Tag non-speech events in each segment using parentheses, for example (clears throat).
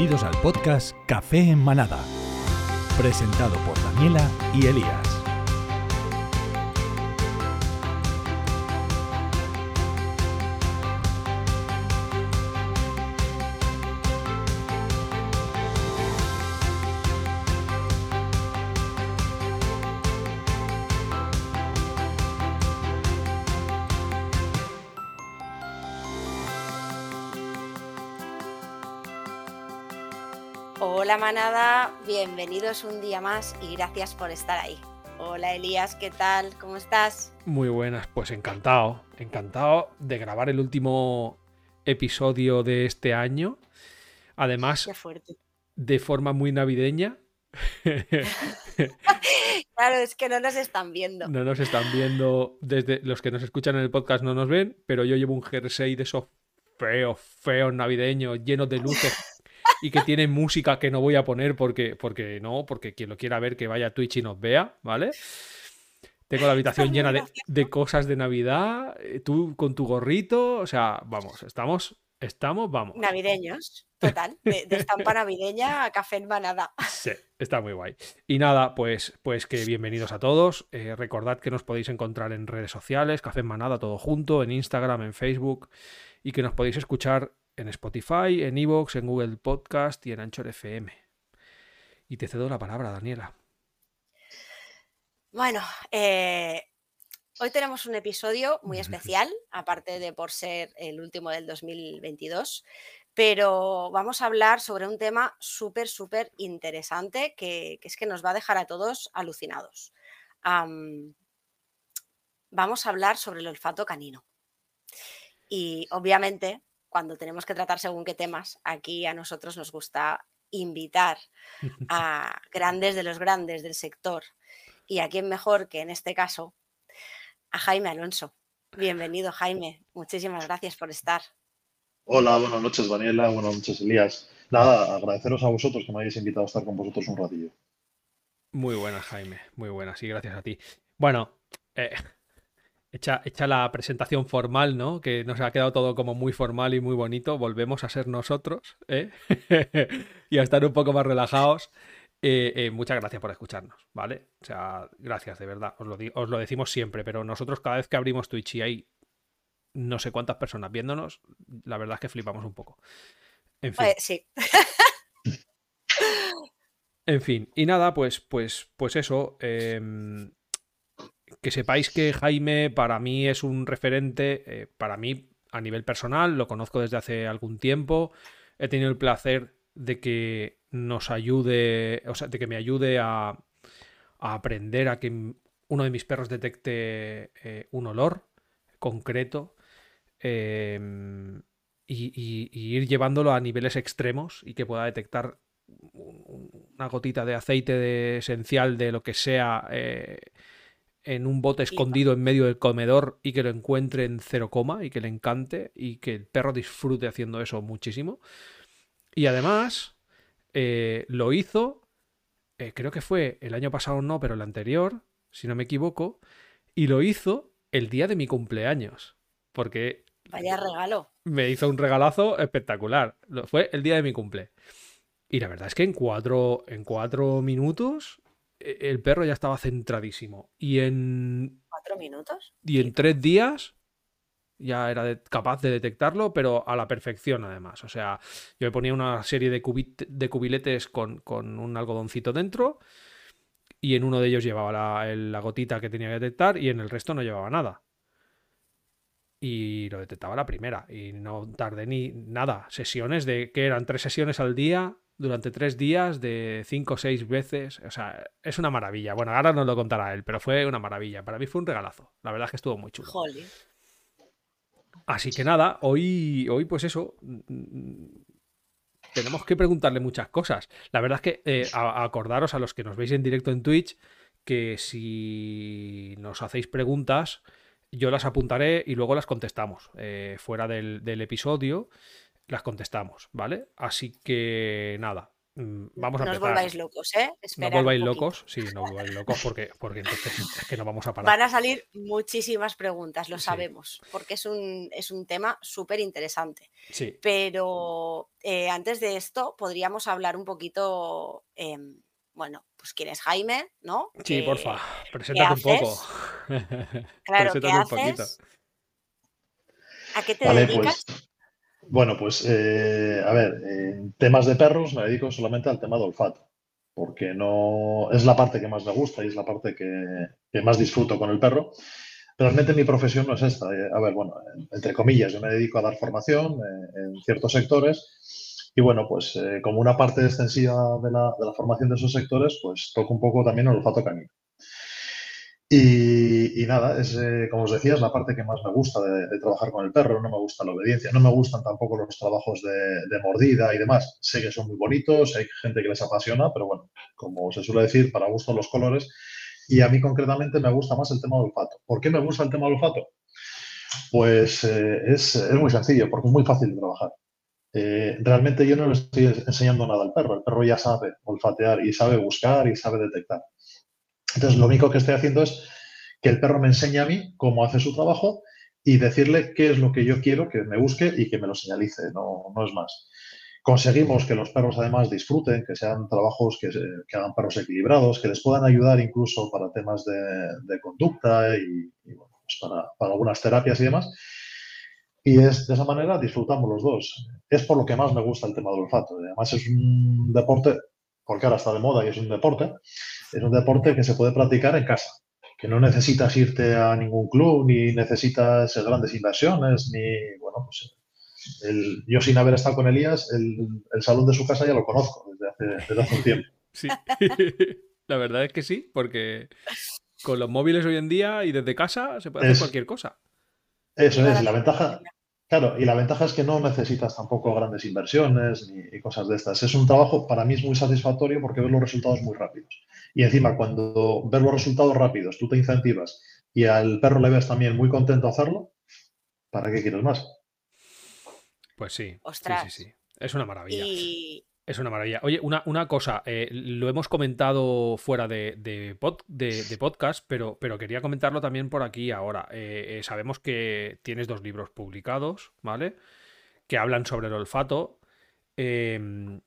Bienvenidos al podcast Café en Manada, presentado por Daniela y Elías. Bienvenidos un día más y gracias por estar ahí. Hola Elías, ¿qué tal? ¿Cómo estás? Muy buenas, pues encantado, encantado de grabar el último episodio de este año. Además, de forma muy navideña. (laughs) Claro, es que no nos están viendo. No nos están viendo desde los que nos escuchan en el podcast no nos ven, pero yo llevo un jersey de esos feos, feos navideños, llenos de luces y que tienen música que no voy a poner porque, porque no, porque quien lo quiera ver que vaya a Twitch y nos vea, ¿vale? Tengo la habitación llena de, cosas de Navidad, eh, tú con tu gorrito, o sea, vamos, estamos, estamos, vamos. Navideños, total. De, de estampa navideña a café en manada. Sí, está muy guay. Y nada, pues, pues que bienvenidos a todos. Eh, recordad que nos podéis encontrar en redes sociales, Café en Manada, todo junto, en Instagram, en Facebook, y que nos podéis escuchar en Spotify, en Evox, en Google Podcast y en Anchor FM. Y te cedo la palabra, Daniela. Bueno, eh, hoy tenemos un episodio muy especial, aparte de por ser el último del 2022, pero vamos a hablar sobre un tema súper, súper interesante que, que es que nos va a dejar a todos alucinados. Am, vamos a hablar sobre el olfato canino. Y obviamente, cuando tenemos que tratar según qué temas, aquí a nosotros nos gusta invitar a (laughs) grandes de los grandes del sector. Y a quién mejor que en este caso a Jaime Alonso. Bienvenido, Jaime. Muchísimas gracias por estar. Hola, buenas noches, Daniela. Buenas noches, Elías. Nada, agradeceros a vosotros que me hayáis invitado a estar con vosotros un ratillo. Muy buenas, Jaime. Muy buenas, y gracias a ti. Bueno, eh, hecha, hecha la presentación formal, ¿no? Que nos ha quedado todo como muy formal y muy bonito. Volvemos a ser nosotros, ¿eh? (laughs) y a estar un poco más relajados. Eh, eh, muchas gracias por escucharnos, ¿vale? O sea, gracias, de verdad. Os lo, os lo decimos siempre, pero nosotros cada vez que abrimos Twitch y hay no sé cuántas personas viéndonos, la verdad es que flipamos un poco. En fin. Eh, sí, (laughs) En fin, y nada, pues, pues, pues eso. em, que sepáis que Jaime para mí es un referente, eh, para mí a nivel personal, lo conozco desde hace algún tiempo. He tenido el placer de que nos ayude, o sea, de que me ayude a, aprender a que uno de mis perros detecte eh, un olor concreto em, y, ir llevándolo a niveles extremos y que pueda detectar un- un- una gotita de aceite esencial de lo que sea eh, en un bote escondido en medio del comedor y que lo encuentre en cero coma y que le encante y que el perro disfrute haciendo eso muchísimo. Y además eh, lo hizo, eh, creo que fue el año pasado no, pero el anterior, si no me equivoco, y lo hizo el día de mi cumpleaños. Porque vaya regalo. me hizo un regalazo espectacular. Lo- Fue el día de mi cumple. Y la verdad es que en cuatro, en cuatro minutos el perro ya estaba centradísimo. Y en, ¿Cuatro minutos? y en tres días ya era de- capaz de detectarlo, pero a la perfección además. O sea, yo le ponía una serie de, cubit- de cubiletes con, con un algodoncito dentro y en uno de ellos llevaba la, el- la gotita que tenía que detectar y en el resto no llevaba nada. Y lo detectaba la primera y no tardé ni nada. Sesiones de que eran tres sesiones al día durante tres días de cinco o seis veces. O sea, es una maravilla. Bueno, ahora nos lo contará él, pero fue una maravilla. Para mí fue un regalazo. La verdad es que estuvo muy chulo. Jolín. Así que nada, hoy, hoy pues eso, tenemos que preguntarle muchas cosas. La verdad es que eh, a- acordaros a los que nos veis en directo en Twitch que si nos hacéis preguntas, yo las apuntaré y luego las contestamos. Eh, fuera del, del episodio, las contestamos, ¿vale? Así que nada, mm, vamos a no os empezar. volváis locos, ¿eh? No Esperad volváis un poquito. locos, sí, no volváis locos porque, porque entonces (laughs) es que no vamos a parar. Van a salir muchísimas preguntas, lo Sí. sabemos, porque es un, es un tema súper interesante. Sí, Pero eh, antes de esto, podríamos hablar un poquito, em, bueno, pues quién es Jaime, ¿no? sí, porfa, preséntate un poco. (laughs) Claro, ¿qué Preséntate un poquito. haces? ¿A qué te Vale, dedicas? pues. Bueno, pues eh, a ver, en temas de perros me dedico solamente al tema de olfato, porque no es la parte que más me gusta y es la parte que, más disfruto con el perro. Realmente mi profesión no es esta. eh, a ver, bueno, entre comillas, yo me dedico a dar formación eh, en ciertos sectores y bueno, pues como una parte extensiva de la, de la formación de esos sectores, pues toco un poco también el olfato canino. Y, nada, es, eh, como os decía, es la parte que más me gusta de, trabajar con el perro. No me gusta la obediencia, no me gustan tampoco los trabajos de, de mordida y demás. Sé que son muy bonitos, hay gente que les apasiona, pero bueno, como se suele decir, para gusto los colores. Y a mí concretamente me gusta más el tema del olfato. ¿Por qué me gusta el tema del olfato? Pues eh, es, es muy sencillo, porque es muy fácil de trabajar. Eh, realmente yo no le estoy enseñando nada al perro. El perro ya sabe olfatear y sabe buscar y sabe detectar. Entonces, lo único que estoy haciendo es que el perro me enseñe a mí cómo hace su trabajo y decirle qué es lo que yo quiero que me busque y que me lo señalice, no, no es más. Conseguimos que los perros además disfruten, que sean trabajos que, que hagan perros equilibrados, que les puedan ayudar incluso para temas de, conducta y, pues para, para algunas terapias y demás. Y es, de esa manera disfrutamos los dos. Es por lo que más me gusta el tema del olfato. Además es un deporte, porque ahora está de moda y es un deporte, es un deporte que se puede practicar en casa, que no necesitas irte a ningún club, ni necesitas grandes inversiones, ni, bueno, pues el- yo sin haber estado con Elías, el, el salón de su casa ya lo conozco desde hace, desde hace un tiempo. Sí, (laughs) la verdad es que sí, porque con los móviles hoy en día y desde casa se puede hacer Es- cualquier cosa. Eso es, y la ventaja, claro, y la ventaja es que no necesitas tampoco grandes inversiones ni, cosas de estas. Es un trabajo, para mí es muy satisfactorio porque ves los resultados muy rápidos. Y encima, cuando ves los resultados rápidos, tú te incentivas y al perro le ves también muy contento hacerlo, ¿para qué quieres más? Pues sí, sí, sí, Ostras. sí. Es una maravilla. Y Es una maravilla. Oye, una, una cosa, eh, lo hemos comentado fuera de, de, pod- de- de podcast, pero, pero quería comentarlo también por aquí ahora. Eh, eh, sabemos que tienes dos libros publicados, ¿vale? Que hablan sobre el olfato. Eh,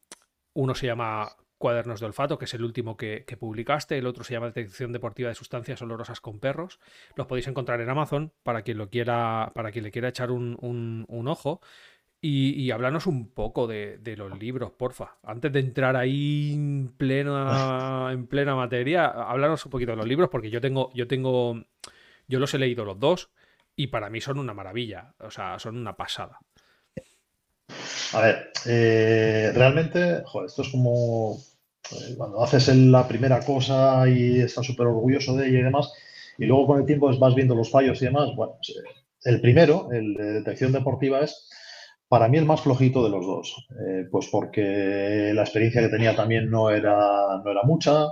uno se llama Cuadernos de Olfato, que es el último que, publicaste. El otro se llama Detección Deportiva de Sustancias Olorosas con Perros. Los podéis encontrar en Amazon para quien lo quiera, para quien le quiera echar un- un ojo. Y, y háblanos un poco de, los libros, porfa. Antes de entrar ahí en plena, en plena materia, háblanos un poquito de los libros, porque yo tengo, yo tengo, yo los he leído los dos y para mí son una maravilla. O sea, son una pasada. A ver, eh, realmente, joder, esto es como eh, cuando haces la primera cosa y estás súper orgulloso de ella y demás, y luego con el tiempo vas viendo los fallos y demás. Bueno, pues, eh, el primero, el de detección deportiva, es para mí el más flojito de los dos, eh, pues porque la experiencia que tenía también no era, no era mucha.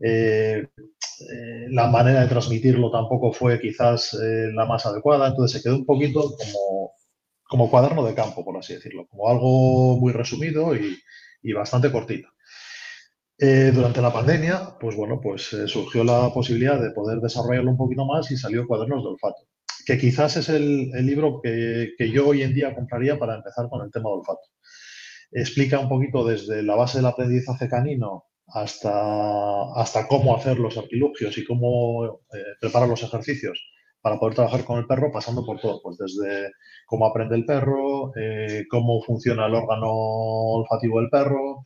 eh, eh, la manera de transmitirlo tampoco fue quizás la más adecuada, entonces se quedó un poquito como, como cuaderno de campo, por así decirlo, como algo muy resumido y, bastante cortito. Durante la pandemia, pues bueno, pues surgió la posibilidad de poder desarrollarlo un poquito más y salió Cuadernos de Olfato, que quizás es el, libro que, que yo hoy en día compraría para empezar con el tema de olfato. Explica un poquito desde la base del aprendizaje canino hasta, hasta cómo hacer los artilugios y cómo eh, preparar los ejercicios para poder trabajar con el perro, pasando por todo, pues desde cómo aprende el perro, eh, cómo funciona el órgano olfativo del perro,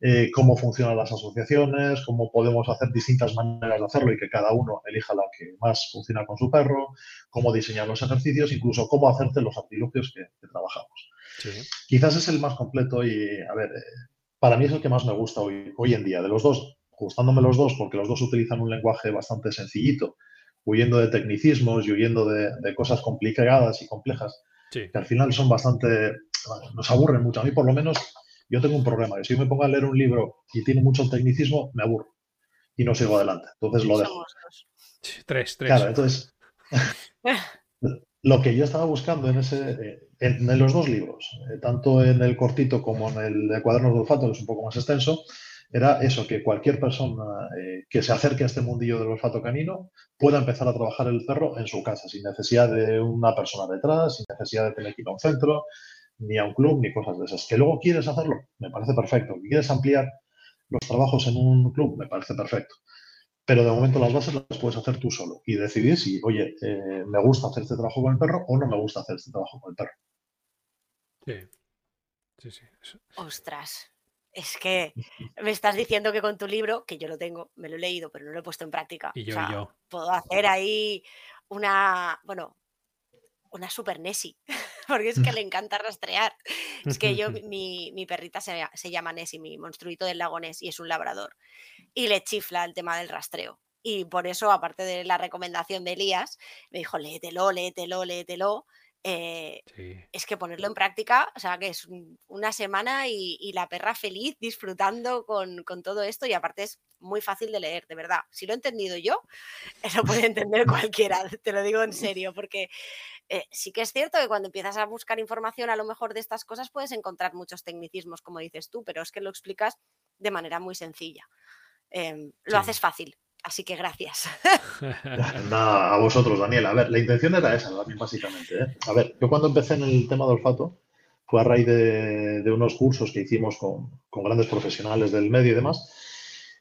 eh, cómo funcionan las asociaciones, cómo podemos hacer distintas maneras de hacerlo y que cada uno elija la que más funciona con su perro, cómo diseñar los ejercicios, incluso cómo hacerte los artilugios que, que trabajamos. Sí. Quizás es el más completo y, a ver, eh, para mí es el que más me gusta hoy, hoy en día. De los dos, gustándome los dos, porque los dos utilizan un lenguaje bastante sencillito, huyendo de tecnicismos y huyendo de, de cosas complicadas y complejas, Sí. que al final son bastante, nos aburren mucho. A mí, por lo menos, yo tengo un problema, que si yo me pongo a leer un libro y tiene mucho tecnicismo, me aburro y no sigo adelante. Entonces lo dejo. Tres, tres. Claro, entonces, (laughs) lo que yo estaba buscando en ese, eh, en, los dos libros, eh, tanto en el cortito como en el de cuadernos de olfato, que es un poco más extenso, era eso, que cualquier persona eh, que se acerque a este mundillo del olfato canino pueda empezar a trabajar el perro en su casa, sin necesidad de una persona detrás, sin necesidad de tener que ir a un centro, ni a un club, ni cosas de esas. ¿Que luego quieres hacerlo? Me parece perfecto. ¿Que quieres ampliar los trabajos en un club? Me parece perfecto. Pero de momento las bases las puedes hacer tú solo y decidir si, oye, eh, me gusta hacer este trabajo con el perro o no me gusta hacer este trabajo con el perro. Sí. Sí, sí. Ostras. Es que me estás diciendo que con tu libro, que yo lo tengo, me lo he leído, pero no lo he puesto en práctica. Y yo, y yo. Puedo hacer ahí una, bueno, una super Nessie, porque es que le encanta rastrear. Es que yo, (laughs) mi, mi perrita se, se, llama Nessie, mi monstruito del lago Ness, y es un labrador. Y le chifla el tema del rastreo. Y por eso, aparte de la recomendación de Elías, me dijo, léetelo, léetelo, léetelo. Eh, es que ponerlo en práctica, o sea, que es una semana y, la perra feliz disfrutando con, todo esto y aparte es muy fácil de leer, de verdad. Si lo he entendido yo, (laughs) lo puede entender (laughs) cualquiera, te lo digo en serio, porque eh, sí que es cierto que cuando empiezas a buscar información a lo mejor de estas cosas puedes encontrar muchos tecnicismos, como dices tú, pero es que lo explicas de manera muy sencilla. Em, lo haces fácil. Así que gracias. (laughs) Nada, a vosotros, Daniel. A ver, la intención era esa, básicamente. ¿eh? A ver, yo cuando empecé en el tema de olfato fue a raíz de, unos cursos que hicimos con, grandes profesionales del medio y demás.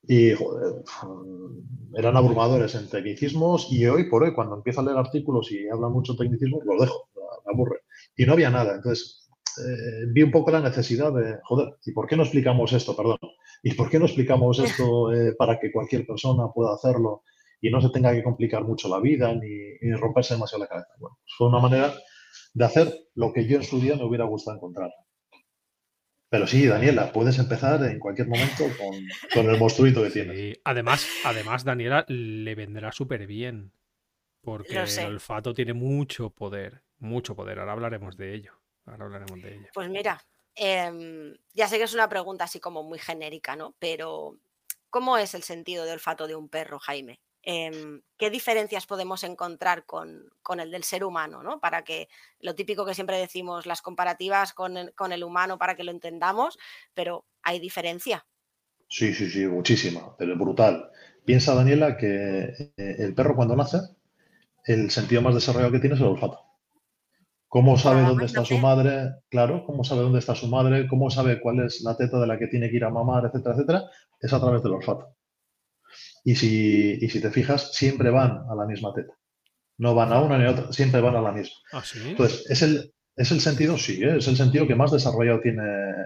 Y eran abrumadores en tecnicismos y hoy por hoy, cuando empiezo a leer artículos y habla mucho tecnicismo, lo dejo, me aburre. Y no había nada. Entonces, eh, vi un poco la necesidad de, joder, ¿y por qué no explicamos esto? Perdón. ¿Y por qué no explicamos esto (laughs) eh, para que cualquier persona pueda hacerlo y no se tenga que complicar mucho la vida ni, romperse demasiado la cabeza? Bueno, pues fue una manera de hacer lo que yo en su día me hubiera gustado encontrar. Pero sí, Daniela, puedes empezar en cualquier momento con, el monstruito que tienes. Además, además, Daniela le vendrá súper bien. Porque el olfato tiene mucho poder, mucho poder. Ahora hablaremos de ello. Ahora hablaremos de ello. Pues mira, Em, ya sé que es una pregunta así como muy genérica, ¿no? Pero, ¿cómo es el sentido de olfato de un perro, Jaime? Em, ¿Qué diferencias podemos encontrar con, el del ser humano, ¿no? Para que lo típico que siempre decimos, las comparativas con el, humano para que lo entendamos, pero ¿hay diferencia? Sí, sí, sí, muchísima, pero brutal. Piensa, Daniela, que eh, el perro cuando nace, el sentido más desarrollado que tiene es el olfato. ¿Cómo sabe dónde está su madre? Claro, ¿cómo sabe dónde está su madre? ¿Cómo sabe cuál es la teta de la que tiene que ir a mamar, etcétera, etcétera? Es a través del olfato. Y si, si te fijas, siempre van a la misma teta. No van a una ni a otra, siempre van a la misma. ¿Ah, sí? Entonces, es el, es el sentido, sí, ¿eh? es el sentido que más desarrollado tiene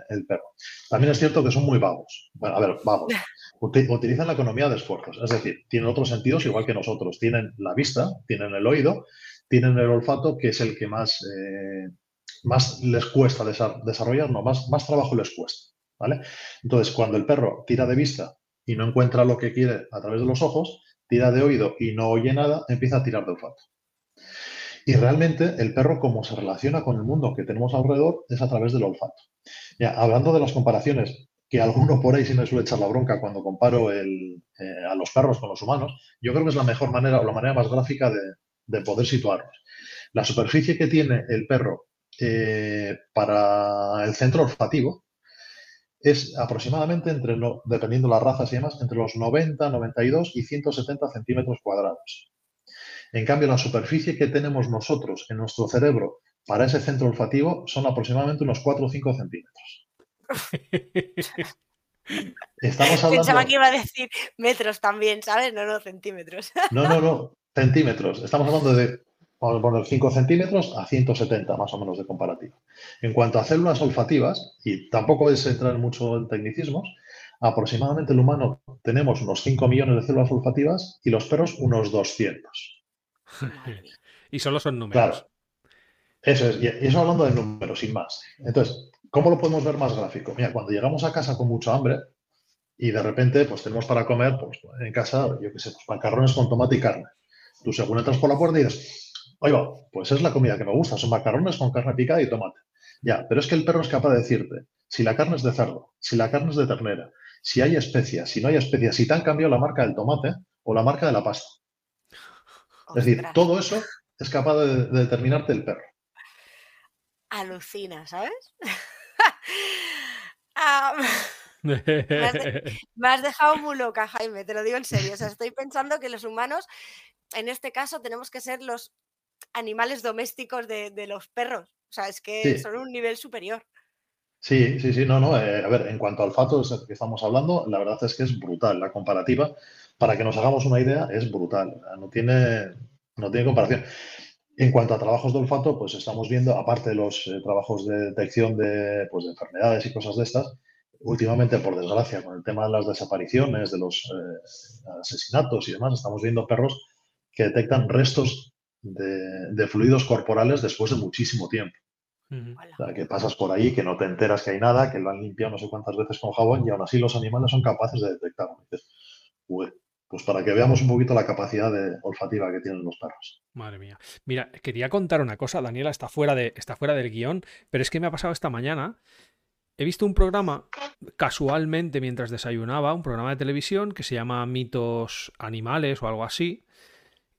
el perro. También es cierto que son muy vagos. Bueno, a ver, vagos. Utilizan la economía de esfuerzos, es decir, tienen otros sentidos igual que nosotros. Tienen la vista, tienen el oído tienen el olfato, que es el que más, eh, más les cuesta desarrollar, no, más, más trabajo les cuesta. ¿vale? Entonces, cuando el perro tira de vista y no encuentra lo que quiere a través de los ojos, tira de oído y no oye nada, empieza a tirar de olfato. Y realmente el perro, como se relaciona con el mundo que tenemos alrededor, es a través del olfato. Ya, hablando de las comparaciones, que alguno por ahí sí me suele echar la bronca cuando comparo el, eh, a los perros con los humanos, yo creo que es la mejor manera o la manera más gráfica de, de poder situarnos. La superficie que tiene el perro eh, para el centro olfativo es aproximadamente entre, dependiendo de las razas y demás, entre los 90, 92 y 170 centímetros cuadrados. En cambio, la superficie que tenemos nosotros en nuestro cerebro para ese centro olfativo son aproximadamente unos 4 o 5 centímetros. (laughs) Estamos hablando... Pensaba que iba a decir metros también, ¿sabes? No, no, centímetros. No, no, no centímetros. Estamos hablando de, vamos a poner 5 centímetros a 170 más o menos de comparativa. En cuanto a células olfativas, y tampoco es entrar mucho en tecnicismos, aproximadamente el humano tenemos unos 5 millones de células olfativas y los perros unos 200. (laughs) y solo son números. Claro. Eso es, y eso hablando de números, sin más. Entonces, ¿cómo lo podemos ver más gráfico? Mira, cuando llegamos a casa con mucha hambre y de repente pues tenemos para comer, pues en casa, yo qué sé, pues macarrones con tomate y carne. Tú según entras por la puerta y dices, oiga, pues es la comida que me gusta, son macarrones con carne picada y tomate. Ya, pero es que el perro es capaz de decirte si la carne es de cerdo, si la carne es de ternera, si hay especias, si no hay especias, si te han cambiado la marca del tomate o la marca de la pasta. Es decir, todo eso es capaz de, determinarte el perro. alucina, ¿sabes? (laughs) Me, has dejado muy loca, Jaime, te lo digo en serio. O sea, estoy pensando que los humanos, en este caso, tenemos que ser los animales domésticos de, los perros. O sea, es que son un nivel superior. Sí, sí, sí, no, no. Eh, a ver, en cuanto al olfato que estamos hablando, la verdad es que es brutal. La comparativa, para que nos hagamos una idea, es brutal. No tiene, no tiene comparación. En cuanto a trabajos de olfato, pues estamos viendo, aparte de los eh, trabajos de detección de, pues, de, enfermedades y cosas de estas, últimamente, por desgracia, con el tema de las desapariciones, de los eh, asesinatos y demás, estamos viendo perros que detectan restos de, fluidos corporales después de muchísimo tiempo. O sea, que pasas por ahí, que no te enteras que hay nada, que lo han limpiado no sé cuántas veces con jabón y aún así los animales son capaces de detectarlo. Pues para que veamos un poquito la capacidad de olfativa que tienen los perros. Madre mía. Mira, quería contar una cosa. Daniela está fuera, de, está fuera del guion, pero es que me ha pasado esta mañana. He visto un programa casualmente mientras desayunaba, un programa de televisión que se llama Mitos Animales o algo así.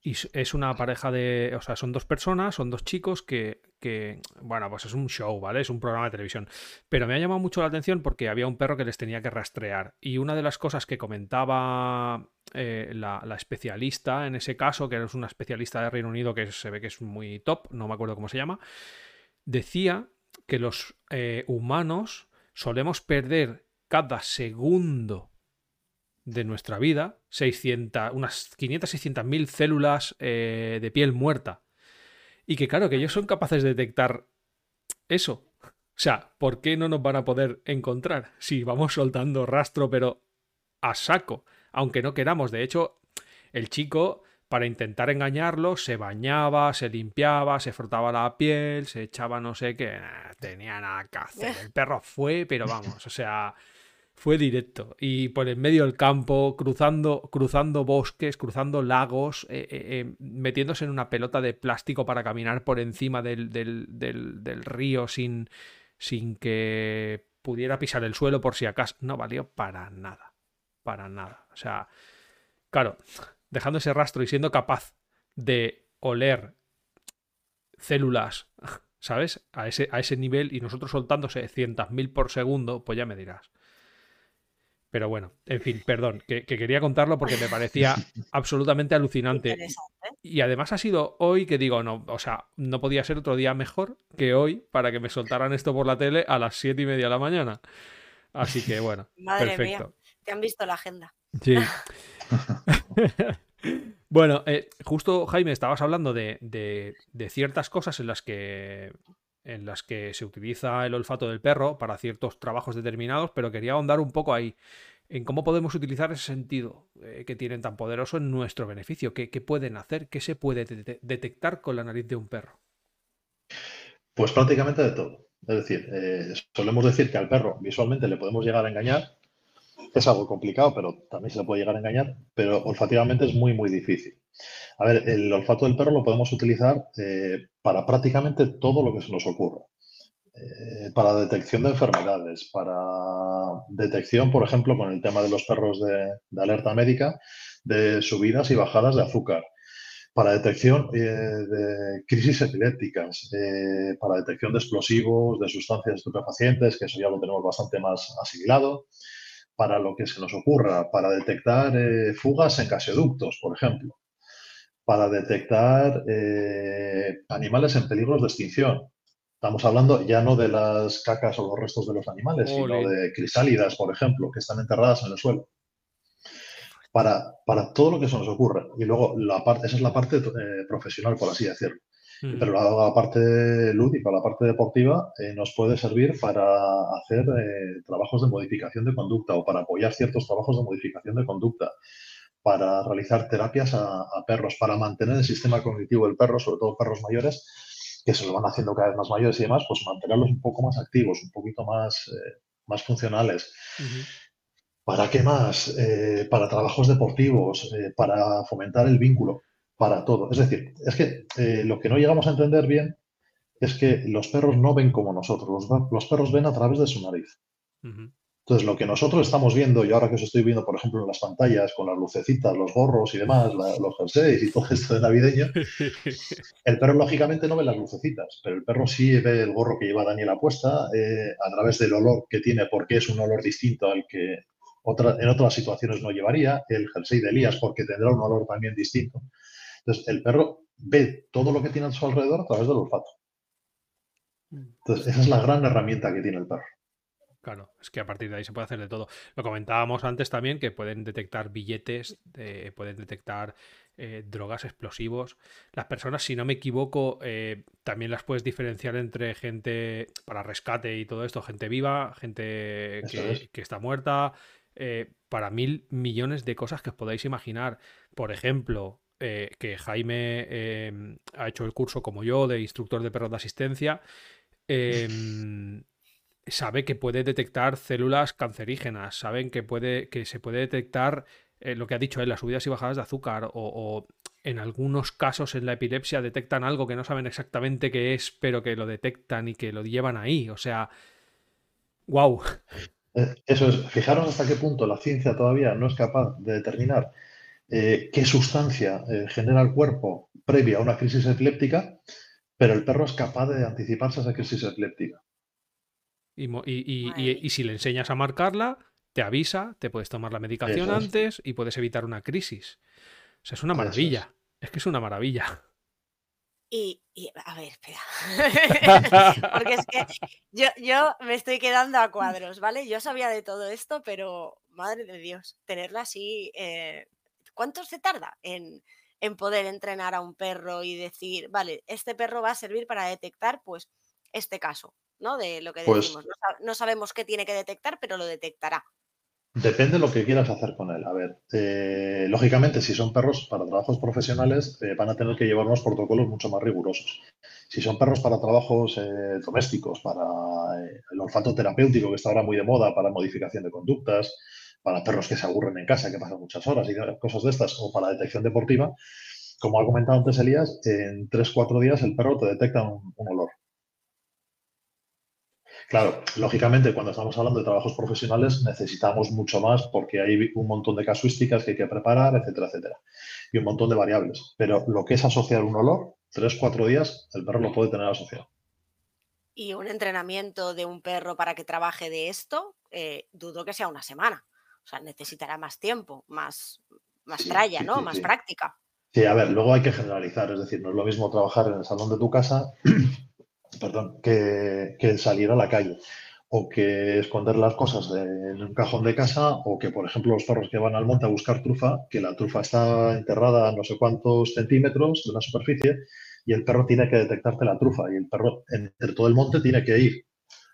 Y es una pareja de. O sea, son dos personas, son dos chicos que, que. Bueno, pues es un show, ¿vale? Es un programa de televisión. Pero me ha llamado mucho la atención porque había un perro que les tenía que rastrear. Y una de las cosas que comentaba eh, la, especialista en ese caso, que es una especialista de Reino Unido que se ve que es muy top, no me acuerdo cómo se llama, decía que los eh, humanos solemos perder cada segundo de nuestra vida 600, unas 500, 600 mil células eh, de piel muerta. Y que claro, que ellos son capaces de detectar eso. O sea, ¿por qué no nos van a poder encontrar si vamos soltando rastro pero a saco? Aunque no queramos. De hecho, el chico, para intentar engañarlo, se bañaba, se limpiaba, se frotaba la piel, se echaba no sé qué. Tenía nada que hacer. El perro fue, pero vamos, o sea fue directo. Y por el medio del campo, cruzando, cruzando bosques, cruzando lagos, eh, eh, eh, metiéndose en una pelota de plástico para caminar por encima del, del, río sin, sin que pudiera pisar el suelo por si acaso. No valió para nada. Para nada. O sea, claro, dejando ese rastro y siendo capaz de oler células, ¿sabes? A ese, a ese nivel y nosotros soltándose mil por segundo, pues ya me dirás. Pero bueno, en fin, perdón, que, quería contarlo porque me parecía (laughs) absolutamente alucinante. Y además ha sido hoy que digo, no, o sea, no podía ser otro día mejor que hoy para que me soltaran esto por la tele a las siete y media de la mañana. Así que bueno, (laughs) Madre perfecto. Mía, te han visto la agenda. Sí. (laughs) bueno, eh, justo Jaime, estabas hablando de, de ciertas cosas en las que en las que se utiliza el olfato del perro para ciertos trabajos determinados, pero quería ahondar un poco ahí en cómo podemos utilizar ese sentido eh, que tienen tan poderoso en nuestro beneficio. ¿Qué, pueden hacer? ¿Qué se puede detectar con la nariz de un perro? Pues prácticamente de todo. Es decir, eh, solemos decir que al perro visualmente le podemos llegar a engañar. Es algo complicado, pero también se le puede llegar a engañar, pero olfativamente es muy, muy difícil. A ver, el olfato del perro lo podemos utilizar eh, para prácticamente todo lo que se nos ocurra. Eh, para detección de enfermedades, para detección, por ejemplo, con el tema de los perros de, alerta médica, de subidas y bajadas de azúcar, para detección eh, de crisis epilépticas, para detección de explosivos, de sustancias estupefacientes, que eso ya lo tenemos bastante más asimilado, para lo que se nos ocurra, para detectar fugas en gasoductos, por ejemplo para detectar eh, animales en peligros de extinción. Estamos hablando ya no de las cacas o los restos de los animales, sino de crisálidas, por ejemplo, que están enterradas en el suelo. Para, para todo lo que se nos ocurra. Y luego, la parte, esa es la parte eh, profesional, por así decirlo. Pero la, parte lúdica, la parte deportiva, eh, nos puede servir para hacer trabajos de modificación de conducta o para apoyar ciertos trabajos de modificación de conducta para realizar terapias a, perros, para mantener el sistema cognitivo del perro, sobre todo perros mayores, que se lo van haciendo cada vez más mayores y demás, pues mantenerlos un poco más activos, un poquito más, eh, más funcionales. ¿Para qué más? Eh, para trabajos deportivos, eh, para fomentar el vínculo, para todo. Es decir, es que lo que no llegamos a entender bien es que los perros no ven como nosotros, los, perros ven a través de su nariz. Entonces, lo que nosotros estamos viendo, y ahora que os estoy viendo, por ejemplo, en las pantallas, con las lucecitas, los gorros y demás, los jerseys y todo esto de navideño, (laughs) el perro lógicamente no ve las lucecitas, pero el perro sí ve el gorro que lleva Daniela puesta eh, a través del olor que tiene, porque es un olor distinto al que otra, en otras situaciones no llevaría, el jersey de Elías porque tendrá un olor también distinto. Entonces, el perro ve todo lo que tiene a su alrededor a través del olfato. Entonces, esa es la gran herramienta que tiene el perro. Claro, es que a partir de ahí se puede hacer de todo. Lo comentábamos antes también que pueden detectar billetes, pueden detectar eh, drogas, explosivos. Las personas, si no me equivoco, eh, también las puedes diferenciar entre gente para rescate y todo esto, gente viva, gente que, está muerta, eh, para mil millones de cosas que os podáis imaginar. Por ejemplo, que Jaime ha hecho el curso como yo de instructor de perros de asistencia. (laughs) Sabe que puede detectar células cancerígenas, saben que, puede, que se puede detectar eh, lo que ha dicho él, las subidas y bajadas de azúcar, o, en algunos casos en la epilepsia detectan algo que no saben exactamente qué es, pero que lo detectan y que lo llevan ahí. O sea, wow. Eh, eso es, fijaros hasta qué punto la ciencia todavía no es capaz de determinar eh, qué sustancia genera el cuerpo previa a una crisis epiléptica, pero el perro es capaz de anticiparse a esa crisis epiléptica. Y, si le enseñas a marcarla, te avisa, te puedes tomar la medicación antes y puedes evitar una crisis. O sea, es una maravilla. Es. que es una maravilla. Y, a ver, espera. (laughs) Porque es que yo, me estoy quedando a cuadros, ¿vale? Yo sabía de todo esto, pero madre de Dios, tenerla así. Eh, ¿Cuánto se tarda en, en poder entrenar a un perro y decir, vale, este perro va a servir para detectar, pues, este caso? ¿No? De lo que pues decimos. No, sabemos qué tiene que detectar, pero lo detectará. Depende de lo que quieras hacer con él. A ver, eh, lógicamente, si son perros para trabajos profesionales, eh, van a tener que llevar unos protocolos mucho más rigurosos. Si son perros para trabajos eh, domésticos, para el olfato terapéutico, que está ahora muy de moda, para modificación de conductas, para perros que se aburren en casa, que pasan muchas horas y cosas de estas, o para detección deportiva, como ha comentado antes Elías, en 3-4 días el perro te detecta un olor. Claro, lógicamente cuando estamos hablando de trabajos profesionales necesitamos mucho más porque hay un montón de casuísticas que hay que preparar, etcétera, etcétera. Y un montón de variables. Pero lo que es asociar un olor, tres, cuatro días, el perro lo puede tener asociado. Y un entrenamiento de un perro para que trabaje de esto, eh, dudo que sea una semana. O sea, necesitará más tiempo, más, más tralla, ¿no? más práctica. Sí, a ver, luego hay que generalizar. Es decir, no es lo mismo trabajar en el salón de tu casa (clears throat) perdón, que, salir a la calle o que esconder las cosas en un cajón de casa o que, por ejemplo, los perros que van al monte a buscar trufa, que la trufa está enterrada a no sé cuántos centímetros de la superficie y el perro tiene que detectarte la trufa y el perro entre todo el monte tiene que ir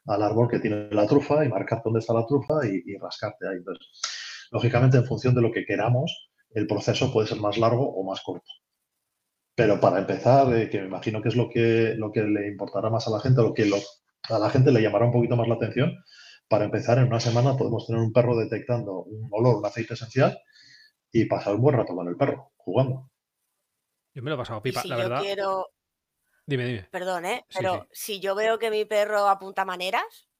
al árbol que tiene la trufa y marcar dónde está la trufa y, y rascarte ahí. Entonces, lógicamente, en función de lo que queramos, el proceso puede ser más largo o más corto. Pero para empezar, eh, que me imagino que es lo que, lo que le importará más a la gente, lo que a la gente le llamará un poquito más la atención, para empezar, en una semana podemos tener un perro detectando un olor, un aceite esencial y pasar un buen rato con el perro, jugando. Yo me lo he pasado pipa, la verdad. Quiero... Dime, dime. Perdón, ¿eh? Pero si yo veo que mi perro apunta maneras,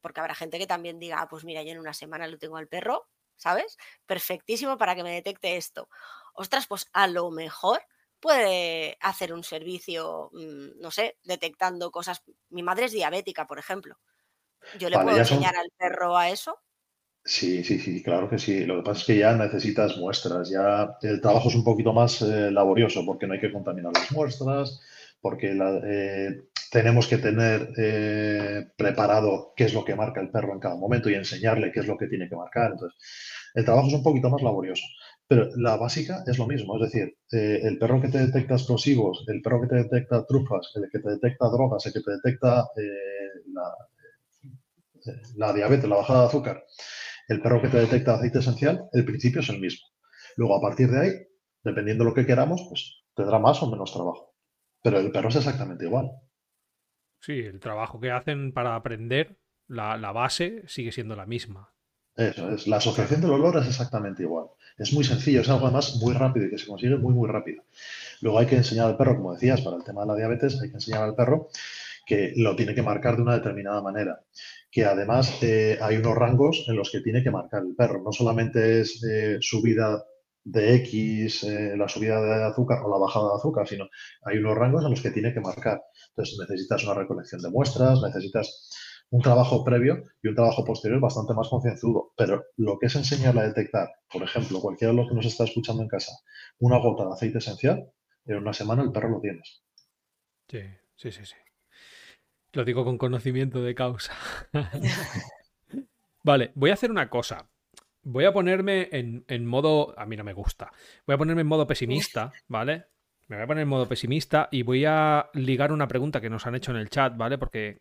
porque habrá gente que también diga, ah, pues mira, yo en una semana lo tengo al perro, ¿sabes? Perfectísimo para que me detecte esto ostras, pues a lo mejor puede hacer un servicio, mm, no sé, detectando cosas. Mi madre es diabética, por ejemplo. ¿Yo le puedo enseñar al perro a eso? Sí, sí, sí, claro que sí. Lo que pasa es que ya necesitas muestras, ya el trabajo es un poquito más eh, laborioso porque no hay que contaminar las muestras, porque eh, tenemos que tener eh, preparado qué es lo que marca el perro en cada momento y enseñarle qué es lo que tiene que marcar. Entonces, el trabajo es un poquito más laborioso. Pero la básica es lo mismo, es decir, eh, el perro que te detecta explosivos, el perro que te detecta trufas, el que te detecta drogas, el que te detecta eh, eh, la, diabetes, la bajada de azúcar, el perro que te detecta aceite esencial, el principio es el mismo. Luego, a partir de ahí, dependiendo de lo que queramos, pues tendrá más o menos trabajo. Pero el perro es exactamente igual. Sí, el trabajo que hacen para aprender, la, la base sigue siendo la misma. Eso es. La asociación del olor es exactamente igual. Es muy sencillo, es algo además muy rápido y que se consigue muy, muy rápido. Luego hay que enseñar al perro, como decías, para el tema de la diabetes, hay que enseñar al perro que lo tiene que marcar de una determinada manera, que además eh, hay unos rangos en los que tiene que marcar el perro, no solamente es eh, subida de X, eh, la subida de azúcar o la bajada de azúcar, sino hay unos rangos en los que tiene que marcar. Entonces necesitas una recolección de muestras, necesitas un trabajo previo y un trabajo posterior bastante más concienzudo. Pero lo que es enseñarle a detectar, por ejemplo, cualquiera de los que nos está escuchando en casa, una gota de aceite esencial, en una semana el perro lo tienes. Sí, sí, sí, sí. Lo digo con conocimiento de causa. (laughs) vale, voy a hacer una cosa. Voy a ponerme en, en, modo. A mí no me gusta. Voy a ponerme en modo pesimista, ¿vale? Me voy a poner en modo pesimista y voy a ligar una pregunta que nos han hecho en el chat, ¿vale? Porque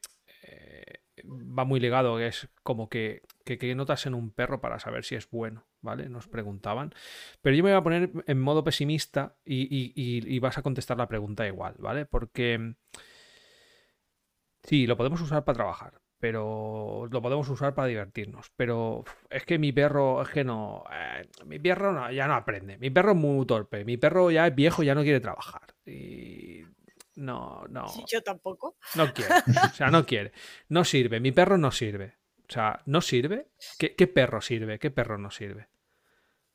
va muy ligado, es como que, que, notas en un perro para saber si es bueno, ¿vale? Nos preguntaban. Pero yo me voy a poner en modo pesimista y, vas a contestar la pregunta igual, ¿vale? Porque sí, lo podemos usar para trabajar, pero lo podemos usar para divertirnos. Pero es que mi perro, es que no, eh, mi perro ya no aprende. Mi perro es muy torpe. Mi perro ya es viejo, ya no quiere trabajar. Y no, no. yo tampoco. No quiere. O sea, no quiere. No sirve. Mi perro no sirve. O sea, ¿no sirve? ¿Qué, perro sirve? ¿Qué perro no sirve?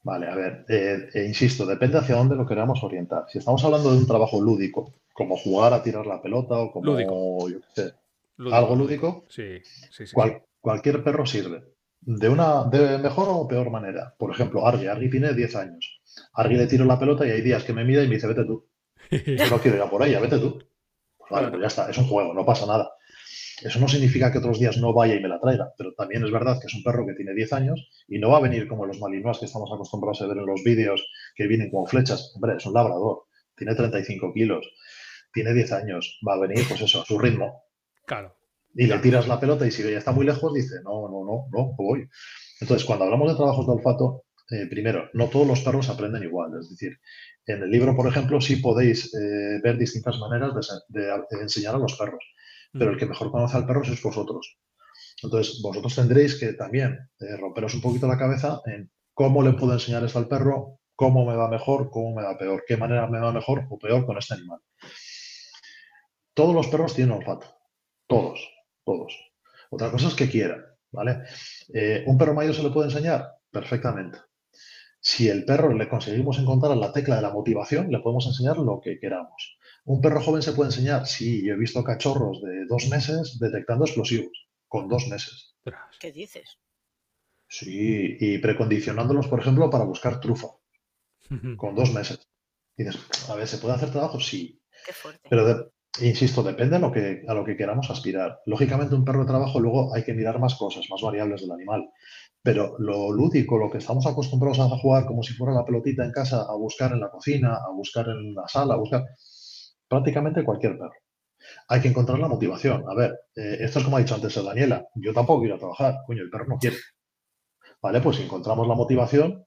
Vale, a ver, eh, eh, insisto, depende hacia dónde lo queramos orientar. Si estamos hablando de un trabajo lúdico, como jugar a tirar la pelota o como, yo qué sé, algo lúdico, sí, sí, sí, cualquier perro sirve. De una de mejor o peor manera. Por ejemplo, Argy. Argy tiene 10 años. Argy le tiro la pelota y hay días que me mira y me dice, vete tú. Yo no quiero ir a por ella, vete tú. Pues vale, pues ya está, es un juego, no pasa nada. Eso no significa que otros días no vaya y me la traiga, pero también es verdad que es un perro que tiene 10 años y no va a venir como los malinois que estamos acostumbrados a ver en los vídeos que vienen como flechas. Hombre, es un labrador, tiene 35 kilos, tiene 10 años, va a venir, pues eso, a su ritmo. Claro. Y le tiras la pelota y si ya está muy lejos, dice, no, no, no, no, voy. Entonces, cuando hablamos de trabajos de olfato, eh, primero, no todos los perros aprenden igual. Es decir, en el libro, por ejemplo, sí podéis eh, ver distintas maneras de, enseñar a los perros, pero el que mejor conoce al perro sois vosotros. Entonces, vosotros tendréis que también eh, romperos un poquito la cabeza en cómo le puedo enseñar esto al perro, cómo me va mejor, cómo me va peor, qué manera me va mejor o peor con este animal. Todos los perros tienen olfato. Todos, todos. Otra cosa es que quieran, ¿vale? ¿Un perro mayor se le puede enseñar? Perfectamente. Si el perro le conseguimos encontrar la tecla de la motivación, le podemos enseñar lo que queramos. ¿Un perro joven se puede enseñar? Sí, yo he visto cachorros de dos meses detectando explosivos, con dos meses. ¿Qué dices? Sí, y precondicionándolos, por ejemplo, para buscar trufa, con dos meses. Y dices, a ver, ¿se puede hacer trabajo? Sí. Qué fuerte. Pero, insisto, depende a lo, que, a lo que queramos aspirar. Lógicamente, un perro de trabajo luego hay que mirar más cosas, más variables del animal. Pero lo lúdico, lo que estamos acostumbrados a jugar como si fuera la pelotita en casa, a buscar en la cocina, a buscar en la sala, a buscar prácticamente cualquier perro. Hay que encontrar la motivación. A ver, eh, esto es como ha dicho antes Daniela, yo tampoco quiero trabajar, coño, el perro no quiere. Vale, pues si encontramos la motivación,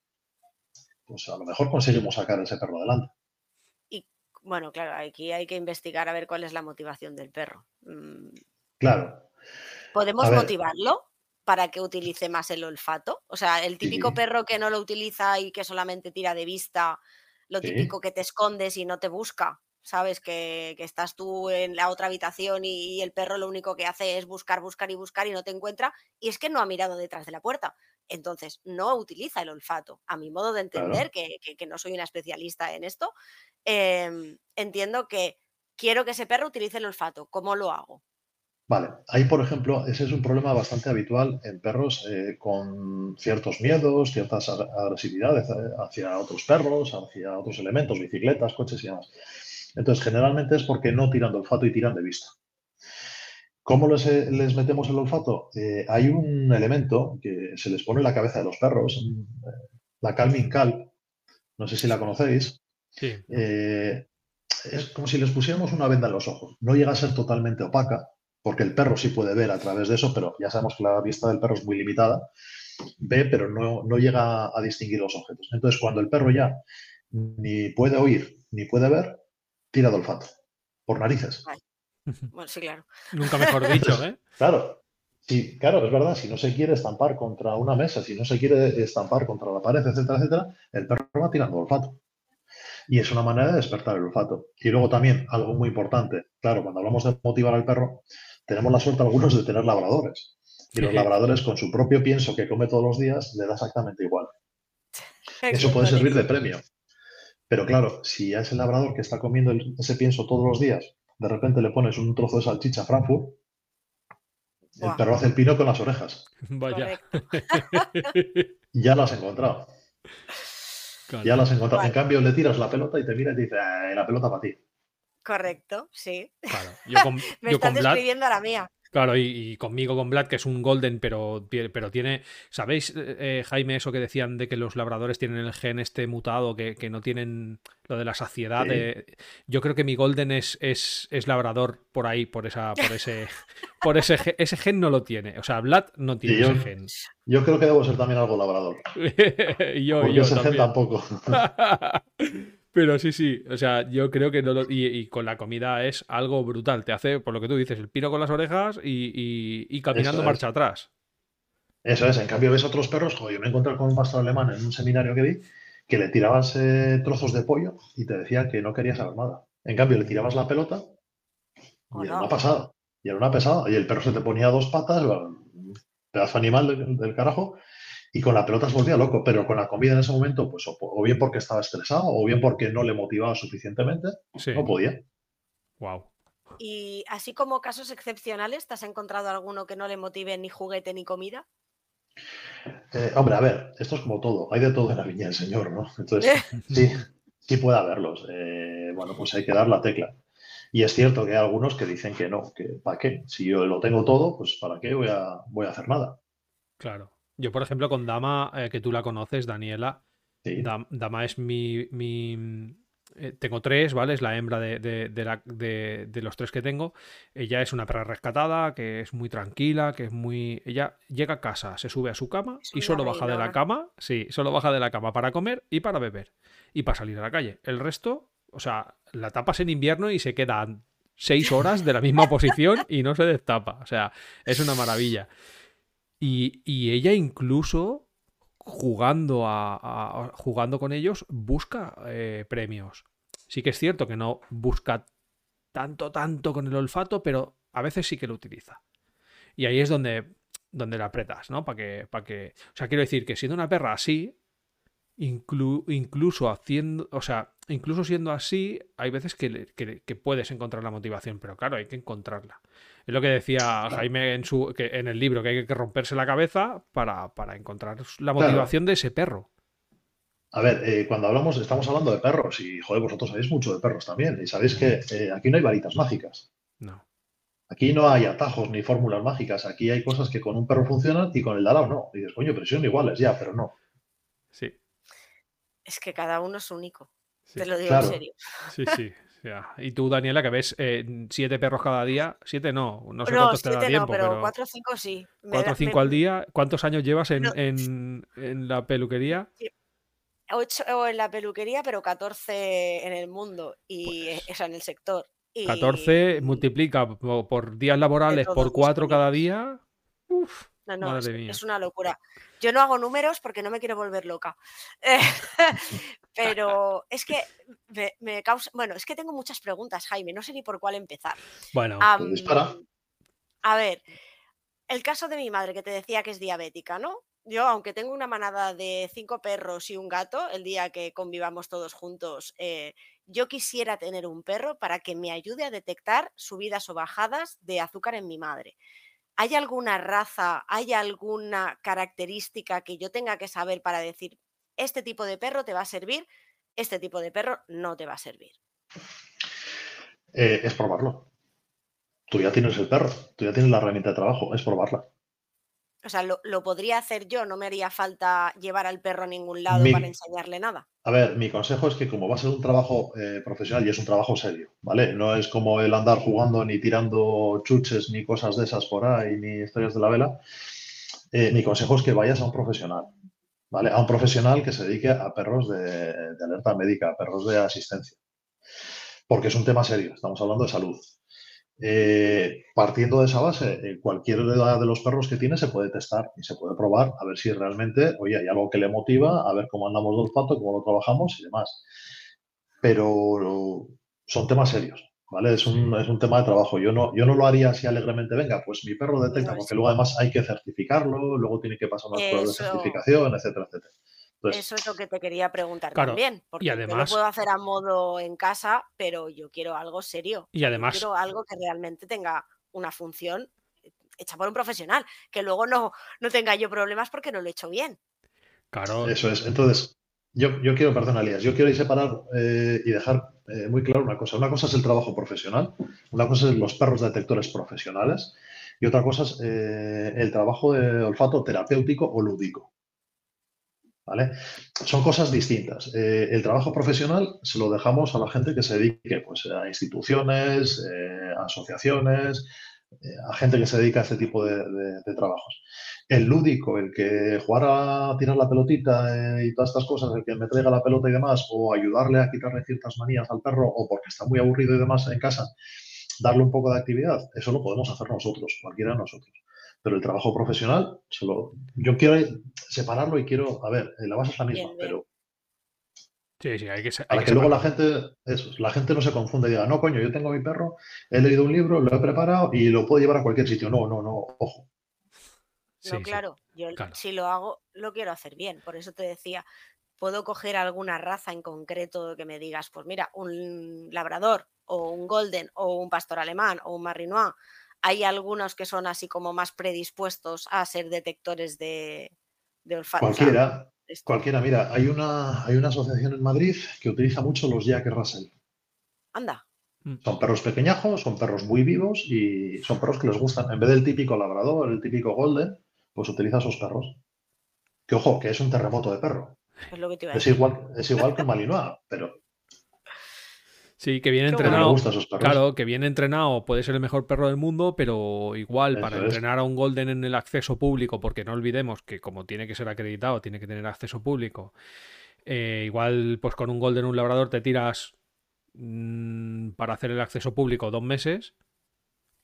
pues a lo mejor conseguimos sacar ese perro adelante. Y bueno, claro, aquí hay que investigar a ver cuál es la motivación del perro. Mm. Claro. ¿Podemos motivarlo? Para que utilice más el olfato? O sea, el típico perro que no lo utiliza y que solamente tira de vista, lo típico que te escondes y no te busca, ¿sabes? Que, estás tú en la otra habitación y, el perro lo único que hace es buscar, buscar y buscar y no te encuentra y es que no ha mirado detrás de la puerta. Entonces, no utiliza el olfato. A mi modo de entender, que, no soy una especialista en esto, em, entiendo que quiero que ese perro utilice el olfato. ¿Cómo lo hago? Vale, ahí por ejemplo, ese es un problema bastante habitual en perros eh, con ciertos miedos, ciertas agresividades eh, hacia otros perros, hacia otros elementos, bicicletas, coches y demás. Entonces, generalmente es porque no tiran de olfato y tiran de vista. ¿Cómo les, eh, metemos el olfato? hay un elemento que se les pone en la cabeza de los perros, la Calming Calp, no sé si la conocéis. Sí. es como si les pusiéramos una venda en los ojos. No llega a ser totalmente opaca, porque el perro sí puede ver a través de eso, pero ya sabemos que la vista del perro es muy limitada, ve, pero no, llega a distinguir los objetos. Entonces, cuando el perro ya ni puede oír ni puede ver, tira de olfato, por narices. Bueno, sí, claro. Nunca mejor dicho, (laughs) ¿eh? claro. Sí, claro, es verdad, si no se quiere estampar contra una mesa, si no se quiere estampar contra la pared, etcétera, etcétera, el perro va tirando olfato. Y es una manera de despertar el olfato. Y luego también, algo muy importante, claro, cuando hablamos de motivar al perro, tenemos la suerte algunos de tener labradores. Y los labradores, con su propio pienso que come todos los días, le da exactamente igual. (laughs) Eso puede servir de premio. Pero claro, si a ese labrador que está comiendo ese pienso todos los días, de repente le pones un trozo de salchicha Frankfurt, el perro hace el pino con las orejas. Vaya. (laughs) ya lo has encontrado. Ya lo has encontrado. En cambio, le tiras la pelota y te mira y te dice, eh, la pelota para ti. Correcto, sí. Claro. Yo con, (laughs) Me estás describiendo a la mía. Claro, y, conmigo, con Vlad, que es un golden, pero, pero tiene. ¿Sabéis, eh, eh, Jaime, eso que decían de que los labradores tienen el gen este mutado, que, no tienen lo de la saciedad? yo creo que mi golden es, es, es, labrador por ahí, por esa, por ese. (laughs) por ese, ese gen no lo tiene. O sea, Vlad no tiene ese gen. Yo creo que debo ser también algo labrador. (laughs) yo, Porque yo ese gen tampoco. (laughs) Pero sí, sí, o sea, yo creo que no lo... y, con la comida es algo brutal. Te hace, por lo que tú dices, el pino con las orejas y, caminando marcha atrás. Eso es, en cambio ves otros perros, yo me encontré con un pastor alemán en un seminario que vi, que le tirabas eh, trozos de pollo y te decía que no quería saber nada. En cambio, le tirabas la pelota y era una pasada. Y era una pesada. Y el perro se te ponía dos patas, pedazo animal del carajo, y con la pelota se volvía loco, pero con la comida en ese momento, pues o, bien porque estaba estresado o bien porque no le motivaba suficientemente, no podía. Wow. Y así como casos excepcionales, ¿te has encontrado alguno que no le motive ni juguete ni comida? Eh, hombre, a ver, esto es como todo, hay de todo en la viña del Señor, ¿no? Entonces, (laughs) sí, sí puede haberlos. Eh, bueno, pues hay que dar la tecla. Y es cierto que hay algunos que dicen que no, que ¿para qué? Si yo lo tengo todo, pues ¿para qué voy a, voy a hacer nada? Claro. Yo, por ejemplo, con Dama, eh, que tú la conoces, Daniela, Dama es mi... mi eh, tengo tres, ¿vale? Es la hembra de, de, los tres que tengo. Ella es una perra rescatada, que es muy tranquila, que es muy... Ella llega a casa, se sube a su cama y solo baja de la cama, sí, solo baja de la cama para comer y para beber y para salir a la calle. El resto, o sea, la tapas en invierno y se quedan seis horas de la misma (laughs) posición y no se destapa. O sea, es una maravilla. Y, ella incluso jugando, a, jugando con ellos busca eh, premios. Sí que es cierto que no busca tanto, tanto con el olfato, pero a veces sí que lo utiliza. Y ahí es donde, donde la apretas, ¿no? Para que, para que. O sea, quiero decir que siendo una perra así, incluso haciendo. O sea, incluso siendo así, hay veces que, que, puedes encontrar la motivación, pero claro, hay que encontrarla. Es lo que decía Jaime en, su, que, en el libro, que hay que romperse la cabeza para, encontrar la motivación de ese perro. A ver, eh, cuando hablamos, estamos hablando de perros y, joder, vosotros sabéis mucho de perros también. Y sabéis que eh, aquí no hay varitas mágicas. No. Aquí no hay atajos ni fórmulas mágicas. Aquí hay cosas que con un perro funcionan y con el de al lado no. Y dices, coño, pero son iguales, ya, pero no. Sí. Es que cada uno es único. Te lo digo en serio. Sí, (laughs) sí. Y tú, Daniela, que ves eh, siete perros cada día, siete no, no sé cuántos te da tiempo, pero, cuatro o cinco sí. cuatro o cinco al día. ¿Cuántos años llevas en, la peluquería? Ocho en la peluquería, pero 14 en el mundo y pues en el sector. Y... 14 multiplica por, días laborales por cuatro cada día. Uf. No, no, es, una locura. Yo no hago números porque no me quiero volver loca. (laughs) pero es que me, causa. Bueno, es que tengo muchas preguntas, Jaime. No sé ni por cuál empezar. Bueno, pues para. A ver, el caso de mi madre que te decía que es diabética, ¿no? Yo, aunque tengo una manada de cinco perros y un gato, el día que convivamos todos juntos, eh, yo quisiera tener un perro para que me ayude a detectar subidas o bajadas de azúcar en mi madre. ¿Hay alguna raza, hay alguna característica que yo tenga que saber para decir, este tipo de perro te va a servir, este tipo de perro no te va a servir? Eh, es probarlo. Tú ya tienes el perro, tú ya tienes la herramienta de trabajo, es probarla. O sea, lo, podría hacer yo, no me haría falta llevar al perro a ningún lado para enseñarle nada. A ver, mi consejo es que como va a ser un trabajo eh, profesional y es un trabajo serio, ¿vale? No es como el andar jugando ni tirando chuches ni cosas de esas por ahí, ni historias de la vela. Eh, mi consejo es que vayas a un profesional, ¿vale? A un profesional que se dedique a perros de, de alerta médica, a perros de asistencia. Porque es un tema serio, estamos hablando de salud. Eh, partiendo de esa base, eh, cualquier de los perros que tiene se puede testar y se puede probar a ver si realmente, oye, hay algo que le motiva, a ver cómo andamos del olfato, cómo lo trabajamos y demás. pero son temas serios. ¿Vale? Es un, es un tema de trabajo. Yo no, yo no lo haría así alegremente, venga, pues mi perro detecta, porque luego además hay que certificarlo, luego tiene que pasar unas pruebas de certificación, etcétera, etcétera. Eso es lo que te quería preguntar también, porque yo lo puedo hacer a modo en casa, pero yo quiero algo serio. Y además, quiero algo que realmente tenga una función hecha por un profesional, que luego no, no tenga yo problemas porque no lo he hecho bien. Claro. Eso es. Entonces, yo, yo quiero, perdón, Alías, yo quiero separar eh, y dejar eh, muy claro una cosa. Una cosa es el trabajo profesional, una cosa es los perros detectores profesionales y otra cosa es eh, el trabajo de olfato terapéutico o lúdico. ¿Vale? Son cosas distintas. el trabajo profesional se lo dejamos a la gente que se dedique pues, a instituciones, a asociaciones, a gente que se dedica a este tipo de trabajos el lúdico, el que jugar a tirar la pelotita eh, y todas estas cosas, el que me traiga la pelota y demás, o ayudarle a quitarle ciertas manías al perro, o porque está muy aburrido y demás en casa, darle un poco de actividad, eso lo podemos hacer nosotros, cualquiera de nosotros. Pero el trabajo profesional, solo, yo quiero separarlo y quiero, a ver, la base es la misma, pero Sí, sí, hay que Para que, luego la gente, eso, la gente no se confunda y diga, no, coño, yo tengo mi perro, he leído un libro, lo he preparado y lo puedo llevar a cualquier sitio. No, no, no, ojo no, claro, yo si lo hago, lo quiero hacer bien. Por eso te decía, puedo coger alguna raza en concreto que me digas, pues mira, un labrador o un golden o un pastor alemán o un marinois. Hay algunos que son así como más predispuestos a ser detectores de, olfato. Cualquiera, cualquiera. Mira, hay una, hay una asociación en Madrid que utiliza mucho los Jack Russell. Anda. Mm. Son perros pequeñajos, son perros muy vivos y son perros que les gustan. En vez del típico labrador, el típico golden, pues utiliza esos perros. Que ojo, que es un terremoto de perro. Es, igual, es igual que Malinois, pero. Sí, que viene entrenado. Claro, que viene entrenado, puede ser el mejor perro del mundo, pero igual para entrenar a un Golden en el acceso público, porque no olvidemos que como tiene que ser acreditado, tiene que tener acceso público. Eh, igual, pues con un Golden, un labrador, te tiras mm, para hacer el acceso público dos meses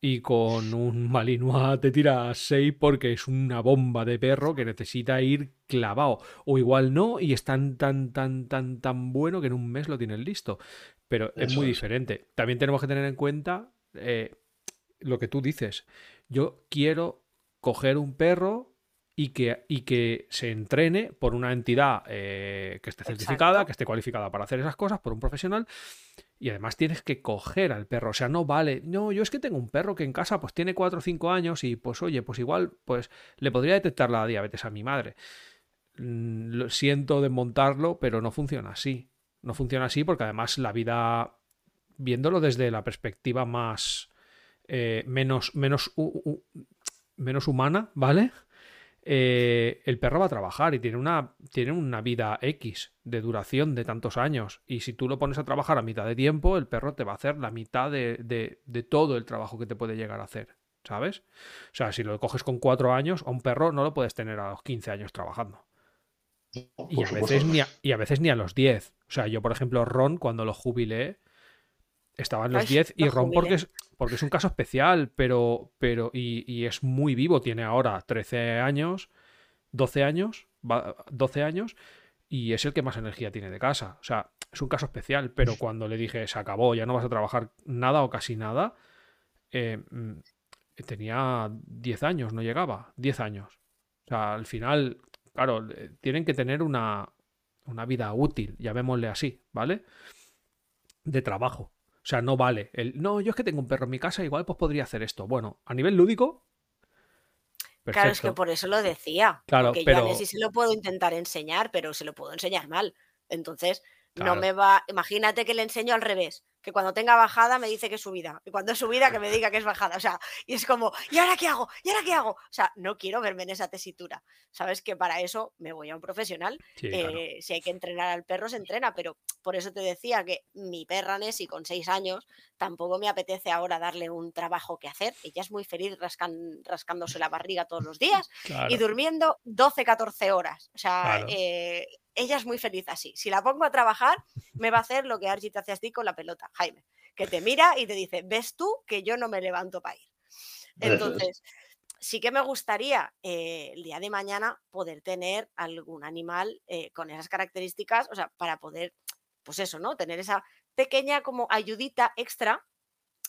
y con un (laughs) Malinois te tira 6 porque es una bomba de perro que necesita ir clavado. O igual no, y es tan, tan, tan, tan, tan bueno que en un mes lo tienes listo. Pero es muy diferente. También tenemos que tener en cuenta eh, lo que tú dices. Yo quiero coger un perro y que, y que se entrene por una entidad eh, que esté certificada, que esté cualificada para hacer esas cosas, por un profesional y además tienes que coger al perro. O sea, no vale. No, yo es que tengo un perro que en casa pues tiene 4 o 5 años y pues oye, pues igual pues le podría detectar la diabetes a mi madre. Mm, lo siento desmontarlo, pero no funciona así. No funciona así porque además la vida, viéndolo desde la perspectiva más... Eh, menos, menos, menos humana, ¿vale? Eh, el perro va a trabajar y tiene una, tiene una vida X de duración de tantos años. Y si tú lo pones a trabajar a mitad de tiempo, el perro te va a hacer la mitad de, todo el trabajo que te puede llegar a hacer. ¿Sabes? O sea, si lo coges con cuatro años, a un perro no lo puedes tener a los 15 años trabajando. Y a, veces ni a, y a veces ni a los 10. O sea, yo, por ejemplo, Ron, cuando lo jubilé, estaba en los 10 y Ron porque es, porque es un caso especial, pero, pero y, es muy vivo, tiene ahora 13 años, 12 años, 12 años, y es el que más energía tiene de casa. O sea, es un caso especial, pero cuando le dije, se acabó, ya no vas a trabajar nada o casi nada, eh, mm, tenía 10 años, no llegaba, 10 años. O sea, al final, claro, tienen que tener una, una vida útil, llamémosle así, ¿vale? De trabajo. O sea, no vale. El, no, yo es que tengo un perro en mi casa, igual pues podría hacer esto. Bueno, a nivel lúdico. Claro, es que por eso lo decía. Claro, porque pero... yo a se lo puedo intentar enseñar, pero se lo puedo enseñar mal. Entonces, no me va. Imagínate que le enseño al revés que cuando tenga bajada me dice que es subida, y cuando es subida que me diga que es bajada. O sea, y es como, ¿y ahora qué hago? ¿Y ahora qué hago? O sea, no quiero verme en esa tesitura. Sabes que para eso me voy a un profesional. Eh, si hay que entrenar al perro, se entrena, pero por eso te decía que mi perra Nessie con seis años tampoco me apetece ahora darle un trabajo que hacer. Ella es muy feliz rascándose la barriga todos los días (laughs) y durmiendo 12, 14 horas. O sea, eh, ella es muy feliz así. Si la pongo a trabajar, me va a hacer lo que Archie te hace a ti con la pelota, Jaime, que te mira y te dice, ves tú que yo no me levanto para ir. Entonces, sí que me gustaría eh, el día de mañana poder tener algún animal eh, con esas características, o sea, para poder pues eso, ¿no? Tener esa pequeña como ayudita extra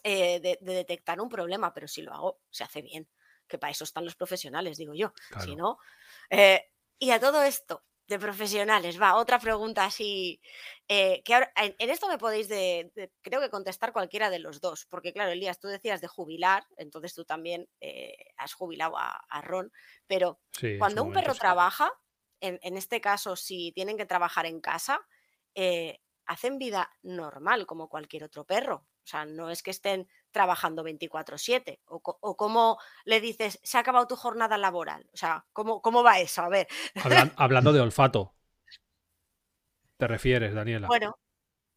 eh, de, detectar un problema, pero si lo hago, se hace bien, que para eso están los profesionales, digo yo. Si no, y a todo esto, de profesionales. Va, otra pregunta así. Eh, que en, esto me podéis, de, creo que contestar cualquiera de los dos, porque claro, Elías, tú decías de jubilar, entonces tú también eh, has jubilado a, Ron, pero cuando un perro trabaja, en, este caso, si tienen que trabajar en casa, eh, hacen vida normal como cualquier otro perro. O sea, no es que estén trabajando 24/7 o, o cómo le dices, se ha acabado tu jornada laboral. O sea, ¿cómo, cómo va eso? A ver. (laughs) hablando de olfato. ¿Te refieres, Daniela? Bueno,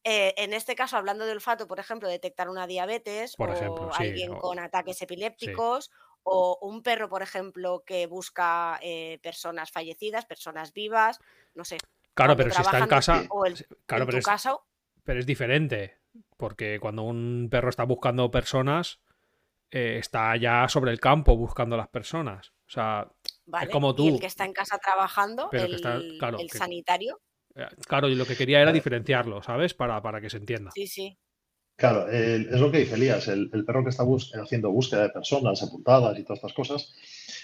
eh, en este caso, hablando de olfato, por ejemplo, detectar una diabetes por o alguien con ataques epilépticos o un perro, por ejemplo, que busca eh, personas fallecidas, personas vivas, no sé. Claro, pero si está en casa, o en tu caso, pero es diferente. Porque cuando un perro está buscando personas, eh, está ya sobre el campo buscando a las personas. O sea, es como tú. Y el que está en casa trabajando, el, sanitario. Eh, claro, y lo que quería era diferenciarlo, ¿sabes? Para, para que se entienda. Sí, sí. Claro, es lo que dice Elías, el, perro que está haciendo búsqueda de personas sepultadas y todas estas cosas,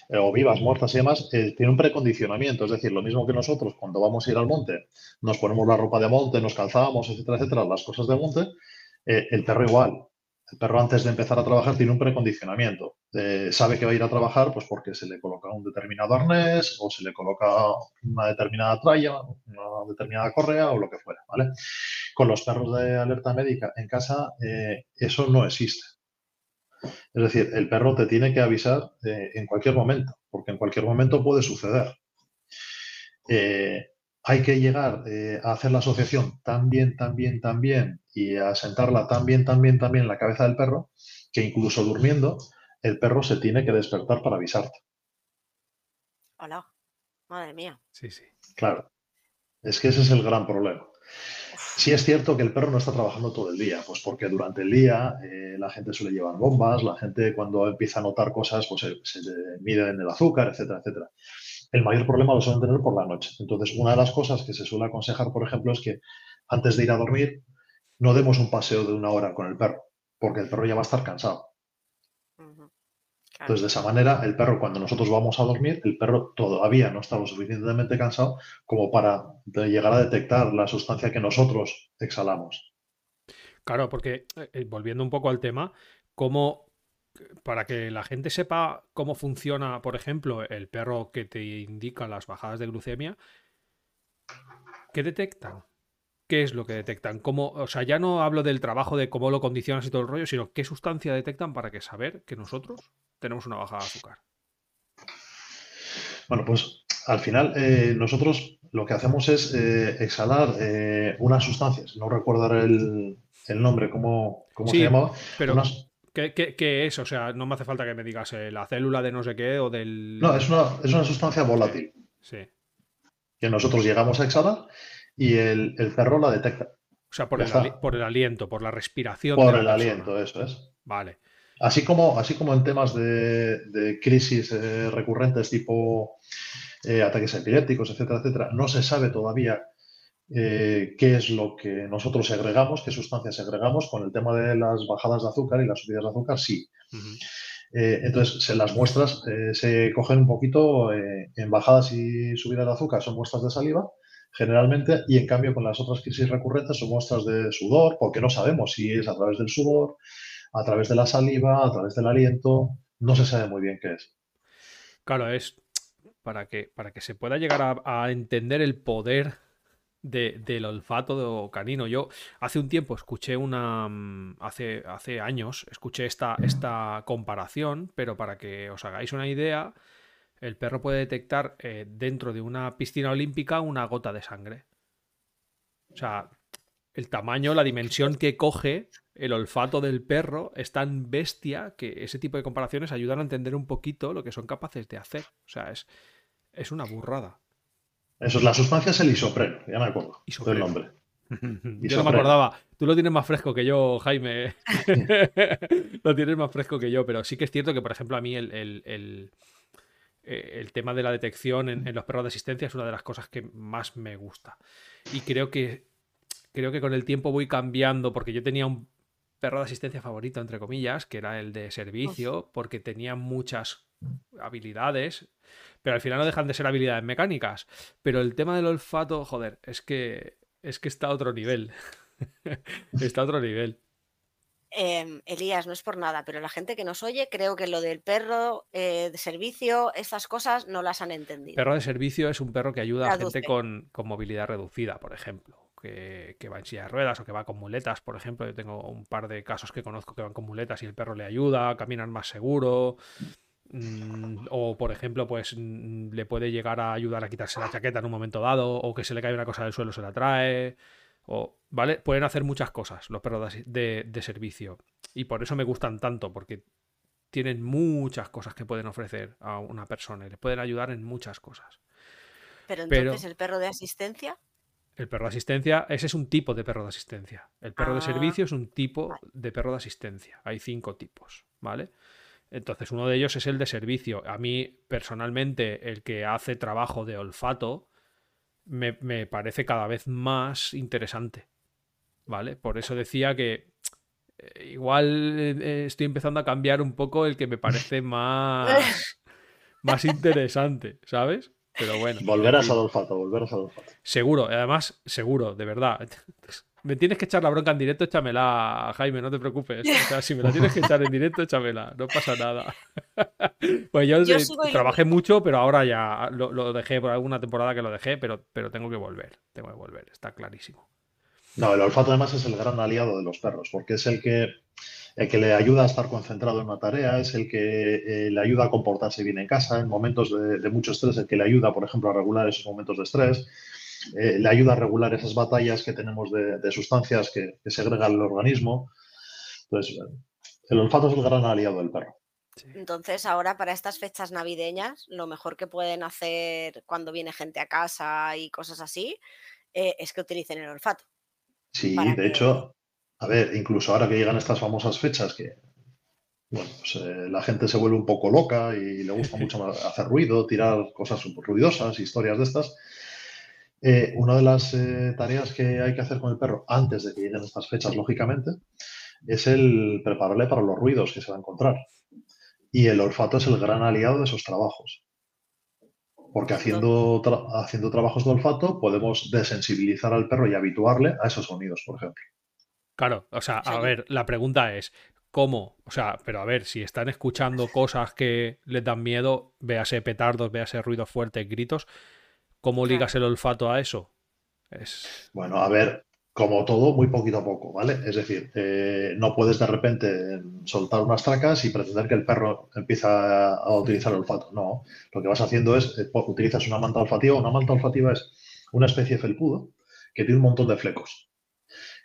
eh, o vivas, muertas y demás, tiene un precondicionamiento. Es decir, lo mismo que nosotros cuando vamos a ir al monte, nos ponemos la ropa de monte, nos calzamos, etcétera, etcétera, las cosas de monte, eh, el perro igual. El perro antes de empezar a trabajar tiene un precondicionamiento. Eh, sabe que va a ir a trabajar pues porque se le coloca un determinado arnés o se le coloca una determinada tralla, una determinada correa o lo que fuera. ¿vale? Con los perros de alerta médica en casa eh, eso no existe. Es decir, el perro te tiene que avisar en cualquier momento, porque en cualquier momento puede suceder hay que llegar a hacer la asociación tan bien, tan bien, tan bien y a sentarla tan bien, tan bien, tan bien en la cabeza del perro, que incluso durmiendo, el perro se tiene que despertar para avisarte. Hola, madre mía. Sí, sí. Claro, es que ese es el gran problema. Sí es cierto que el perro no está trabajando todo el día, pues porque durante el día eh, la gente suele llevar bombas, la gente cuando empieza a notar cosas, pues se, se mide en el azúcar, etcétera, etcétera. El mayor problema lo suelen tener por la noche. Entonces, una de las cosas que se suele aconsejar, por ejemplo, es que antes de ir a dormir, no demos un paseo de una hora con el perro, porque el perro ya va a estar cansado. Entonces, de esa manera, el perro, cuando nosotros vamos a dormir, el perro todavía no está lo suficientemente cansado como para llegar a detectar la sustancia que nosotros exhalamos. Claro, porque eh, eh, volviendo un poco al tema, ¿cómo, para que la gente sepa cómo funciona, por ejemplo, el perro que te indica las bajadas de glucemia, ¿qué detectan? Qué es lo que detectan. Cómo, o sea, ya no hablo del trabajo de cómo lo condicionas y todo el rollo, sino qué sustancia detectan para que saber que nosotros tenemos una bajada de azúcar. Bueno, pues al final eh, nosotros lo que hacemos es eh, exhalar eh, unas sustancias. No recuerdo el, el nombre, cómo, se llamaba. Pero ¿qué, es? O sea, no me hace falta que me digas la célula de no sé qué o del... No, es una, es una sustancia volátil. Sí. Que nosotros llegamos a exhalar y el, perro la detecta. O sea, por el, por el, aliento, por la respiración. Por el aliento, eso es. Vale. Así como, así como en temas de, crisis eh, recurrentes tipo eh, ataques epilépticos, etcétera, etcétera, no se sabe todavía eh, qué es lo que nosotros segregamos, qué sustancias segregamos. Con el tema de las bajadas de azúcar y las subidas de azúcar, sí. entonces, se, las muestras se cogen un poquito en bajadas y subidas de azúcar, son muestras de saliva generalmente, y en cambio con las otras crisis recurrentes son muestras de sudor, porque no sabemos si es a través del sudor, a través de la saliva, a través del aliento, no se sabe muy bien qué es. Claro, es para que, para que se pueda llegar a, entender el poder del olfato canino. Yo hace un tiempo escuché una. Mm, hace, hace años escuché esta, esta comparación, pero para que os hagáis una idea, el perro puede detectar eh, dentro de una piscina olímpica una gota de sangre. O sea, el tamaño, la dimensión que coge el olfato del perro es tan bestia que ese tipo de comparaciones ayudan a entender un poquito lo que son capaces de hacer. O sea, es, es una burrada. Eso es la sustancia es el isopreno, ya me acuerdo del nombre. (laughs) yo no me acordaba. Tú lo tienes más fresco que yo, Jaime. (laughs) (laughs) lo tienes más fresco que yo, pero sí que es cierto que, por ejemplo, a mí el eh, el tema de la detección en, los perros de asistencia es una de las cosas que más me gusta. Y creo que, creo que con el tiempo voy cambiando porque yo tenía un perro de asistencia favorito, entre comillas, que era el de servicio, porque tenía muchas habilidades, pero al final no dejan de ser habilidades mecánicas. Pero el tema del olfato, joder, es que es que está a otro nivel. (laughs) está a otro nivel. Em, Elías, no es por nada, pero la gente que nos oye, creo que lo del perro eh, de servicio, estas cosas no las han entendido. Perro de servicio es un perro que ayuda a gente con, movilidad reducida, por ejemplo, que, va en silla de ruedas o que va con muletas, por ejemplo. Yo tengo un par de casos que conozco que van con muletas y el perro le ayuda, caminan más seguro. Mm, o, por ejemplo, pues mm, le puede llegar a ayudar a quitarse la chaqueta en un momento dado, o que se le cae una cosa del suelo, se la trae. O, ¿Vale? Pueden hacer muchas cosas los perros de, servicio. Y por eso me gustan tanto, porque tienen muchas cosas que pueden ofrecer a una persona y les pueden ayudar en muchas cosas. Pero entonces, ¿el perro de asistencia? El perro de asistencia, ese es un tipo de perro de asistencia. El perro de ah, servicio es un tipo de perro de asistencia. Hay cinco tipos, ¿vale? Entonces, uno de ellos es el de servicio. A mí, personalmente, el que hace trabajo de olfato, me, parece cada vez más interesante. ¿Vale? Por eso decía que eh, igual eh, estoy empezando a cambiar un poco el que me parece (laughs) más, más interesante, ¿sabes? Pero bueno. Volverás al olfato, volverás al olfato. Seguro, además, seguro, de verdad. (laughs) Me tienes que echar la bronca en directo, échamela, Jaime, no te preocupes. O sea, si me la tienes que echar en directo, échamela, no pasa nada. (laughs) pues yo, trabajé mucho, pero ahora ya lo, dejé por alguna temporada que lo dejé, pero, pero tengo que volver, tengo que volver, está clarísimo. No, el olfato además es el gran aliado de los perros, porque es el que, el que le ayuda a estar concentrado en una tarea, es el que eh, le ayuda a comportarse bien en casa en momentos de, de mucho estrés, el que le ayuda, por ejemplo, a regular esos momentos de estrés eh, le ayuda a regular esas batallas que tenemos de, sustancias que, que, segrega el organismo. Entonces, el olfato es el gran aliado del perro. Entonces, ahora para estas fechas navideñas, lo mejor que pueden hacer cuando viene gente a casa y cosas así, eh, es que utilicen el olfato. Sí, de hecho, a ver, incluso ahora que llegan estas famosas fechas que bueno, pues, eh, la gente se vuelve un poco loca y le gusta (laughs) mucho hacer ruido, tirar cosas ruidosas, historias de estas. Eh, una de las eh, tareas que hay que hacer con el perro antes de que lleguen estas fechas, lógicamente, es el prepararle para los ruidos que se va a encontrar. Y el olfato es el gran aliado de esos trabajos. Porque haciendo, haciendo trabajos de olfato podemos desensibilizar al perro y habituarle a esos sonidos, por ejemplo. Claro, o sea, a ver, la pregunta es, ¿cómo? O sea, pero a ver, si están escuchando cosas que les dan miedo, véase petardos, véase ruidos fuertes, gritos, ¿Cómo ligas el olfato a eso? Es... Bueno, a ver, como todo, muy poquito a poco, ¿vale? Es decir, eh, no puedes de repente soltar unas tracas y pretender que el perro empiece a, utilizar el olfato. No, lo que vas haciendo es, eh, utilizas una manta olfativa. Una manta olfativa es una especie de felpudo que tiene un montón de flecos.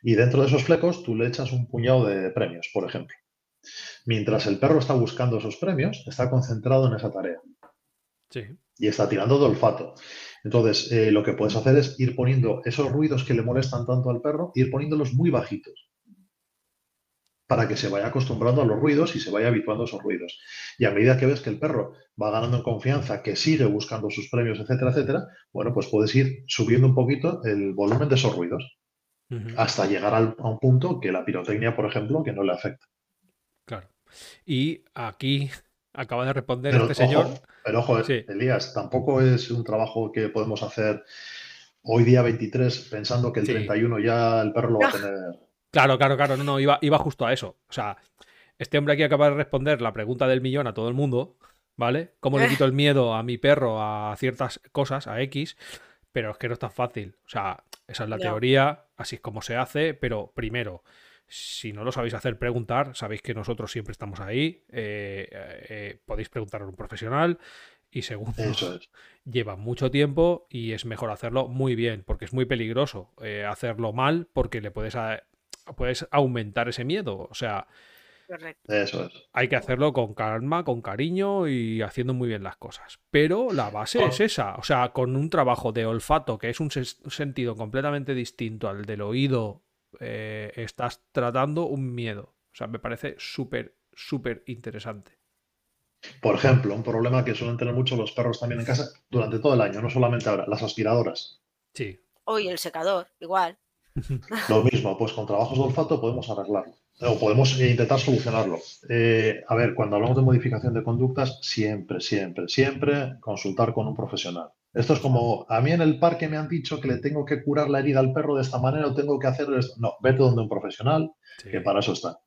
Y dentro de esos flecos tú le echas un puñado de premios, por ejemplo. Mientras el perro está buscando esos premios, está concentrado en esa tarea. Sí. Y está tirando de olfato. Entonces, eh, lo que puedes hacer es ir poniendo esos ruidos que le molestan tanto al perro, ir poniéndolos muy bajitos para que se vaya acostumbrando a los ruidos y se vaya habituando a esos ruidos. Y a medida que ves que el perro va ganando en confianza, que sigue buscando sus premios, etcétera, etcétera, bueno, pues puedes ir subiendo un poquito el volumen de esos ruidos hasta llegar a un punto que la pirotecnia, por ejemplo, que no le afecta. Claro. Y aquí acaba de responder este señor. Pero ojo, Elías, tampoco es un trabajo que podemos hacer hoy día 23 pensando que el 31 ya el perro lo va a tener. Claro, claro, claro, no, no, iba, iba justo a eso. O sea, este hombre aquí acaba de responder la pregunta del millón a todo el mundo, ¿vale? ¿Cómo le quito el miedo a mi perro a ciertas cosas, a X? Pero es que no es tan fácil. O sea, esa es la teoría, así es como se hace, pero primero, si no lo sabéis hacer, preguntar. Sabéis que nosotros siempre estamos ahí. Eh, eh, podéis preguntar a un profesional. Y segundo, (laughs) lleva mucho tiempo y es mejor hacerlo muy bien, porque es muy peligroso eh, hacerlo mal, porque le puedes, puedes aumentar ese miedo. O sea, Eso hay que hacerlo con calma, con cariño y haciendo muy bien las cosas. Pero la base es esa. O sea, con un trabajo de olfato, que es un sentido completamente distinto al del oído eh, estás tratando un miedo. O sea, me parece súper, súper interesante. Por ejemplo, un problema que suelen tener mucho los perros también en casa durante todo el año, no solamente ahora, las aspiradoras. Sí. Hoy el secador, igual. (laughs) Lo mismo, pues con trabajos de olfato podemos arreglarlo o podemos intentar solucionarlo. Eh, a ver, cuando hablamos de modificación de conductas, siempre, siempre, siempre consultar con un profesional. Esto es como, a mí en el parque me han dicho que le tengo que curar la herida al perro de esta manera o tengo que hacer esto. No, vete donde un profesional, que para eso está.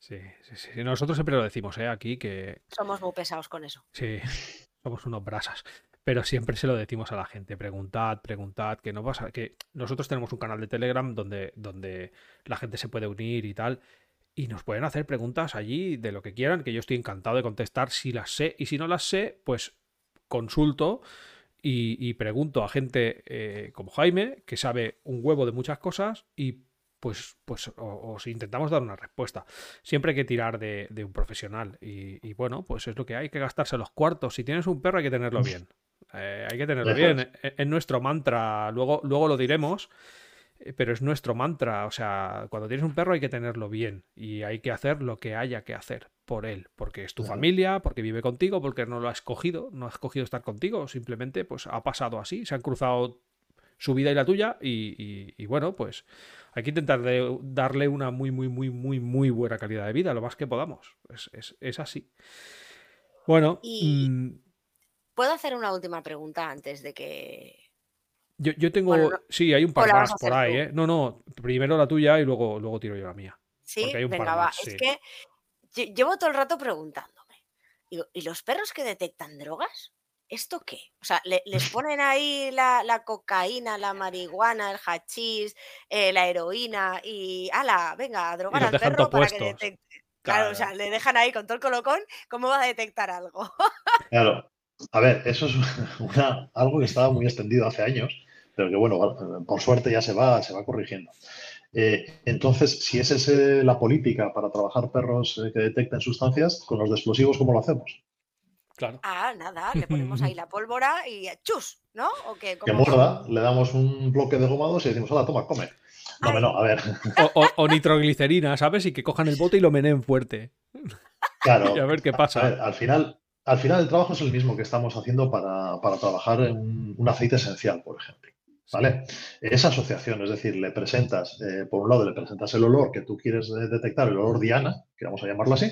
Sí, sí, sí. Nosotros siempre lo decimos, ¿eh? Aquí que... Somos muy pesados con eso. Sí, (laughs) somos unos brasas. Pero siempre se lo decimos a la gente, preguntad, preguntad, que no pasa, que nosotros tenemos un canal de Telegram donde, donde la gente se puede unir y tal, y nos pueden hacer preguntas allí de lo que quieran, que yo estoy encantado de contestar si las sé, y si no las sé, pues consulto y, pregunto a gente eh, como Jaime, que sabe un huevo de muchas cosas, y pues, pues os intentamos dar una respuesta. Siempre hay que tirar de, un profesional. Y, y, bueno, pues es lo que hay, hay que gastarse los cuartos. Si tienes un perro hay que tenerlo bien. Eh, hay que tenerlo bien. Es, e, nuestro mantra. Luego, luego lo diremos. Eh, pero es nuestro mantra. O sea, cuando tienes un perro hay que tenerlo bien. Y hay que hacer lo que haya que hacer por él. Porque es tu familia, porque vive contigo, porque no lo ha escogido. No ha escogido estar contigo. Simplemente, pues ha pasado así. Se han cruzado su vida y la tuya. Y, bueno, pues hay que intentar darle una muy, muy, muy, muy, muy buena calidad de vida. Lo más que podamos. Es, así. Bueno. Mm, ¿Puedo hacer una última pregunta antes de que... Yo, tengo... Sí, hay un par más por ahí, ¿eh? No, no, primero la tuya y luego, luego tiro yo la mía. Sí, venga, va. Es que llevo todo el rato preguntándome. ¿y los perros que detectan drogas? ¿Esto qué? O sea, les (laughs) ponen ahí la, cocaína, la marihuana, el hachís, eh, la heroína y ala, venga, a drogar al perro para que detecte. Claro. o sea, le dejan ahí con todo el colocón, ¿cómo va a detectar algo? Claro, a ver, eso es (laughs) algo que estaba muy extendido hace años, pero que bueno, por suerte ya se va, se va corrigiendo. Eh, entonces, si esa es la política para trabajar perros eh, que detecten sustancias, con los explosivos, ¿cómo lo hacemos? Claro. Ah, nada, le (laughs) ponemos ahí la pólvora y chus, ¿no? ¿O que morda, le damos un bloque de gomados y decimos, hola, toma, come. No, no, a ver. O, nitroglicerina, ¿sabes? Y que cojan el bote y lo meneen fuerte. Claro. (laughs) y a ver qué pasa. al final, al final el trabajo es el mismo que estamos haciendo para, trabajar en un, aceite esencial, por ejemplo. ¿Vale? Esa asociación, es decir, le presentas, eh, por un lado, le presentas el olor que tú quieres detectar, el olor Diana, que vamos a llamarlo así,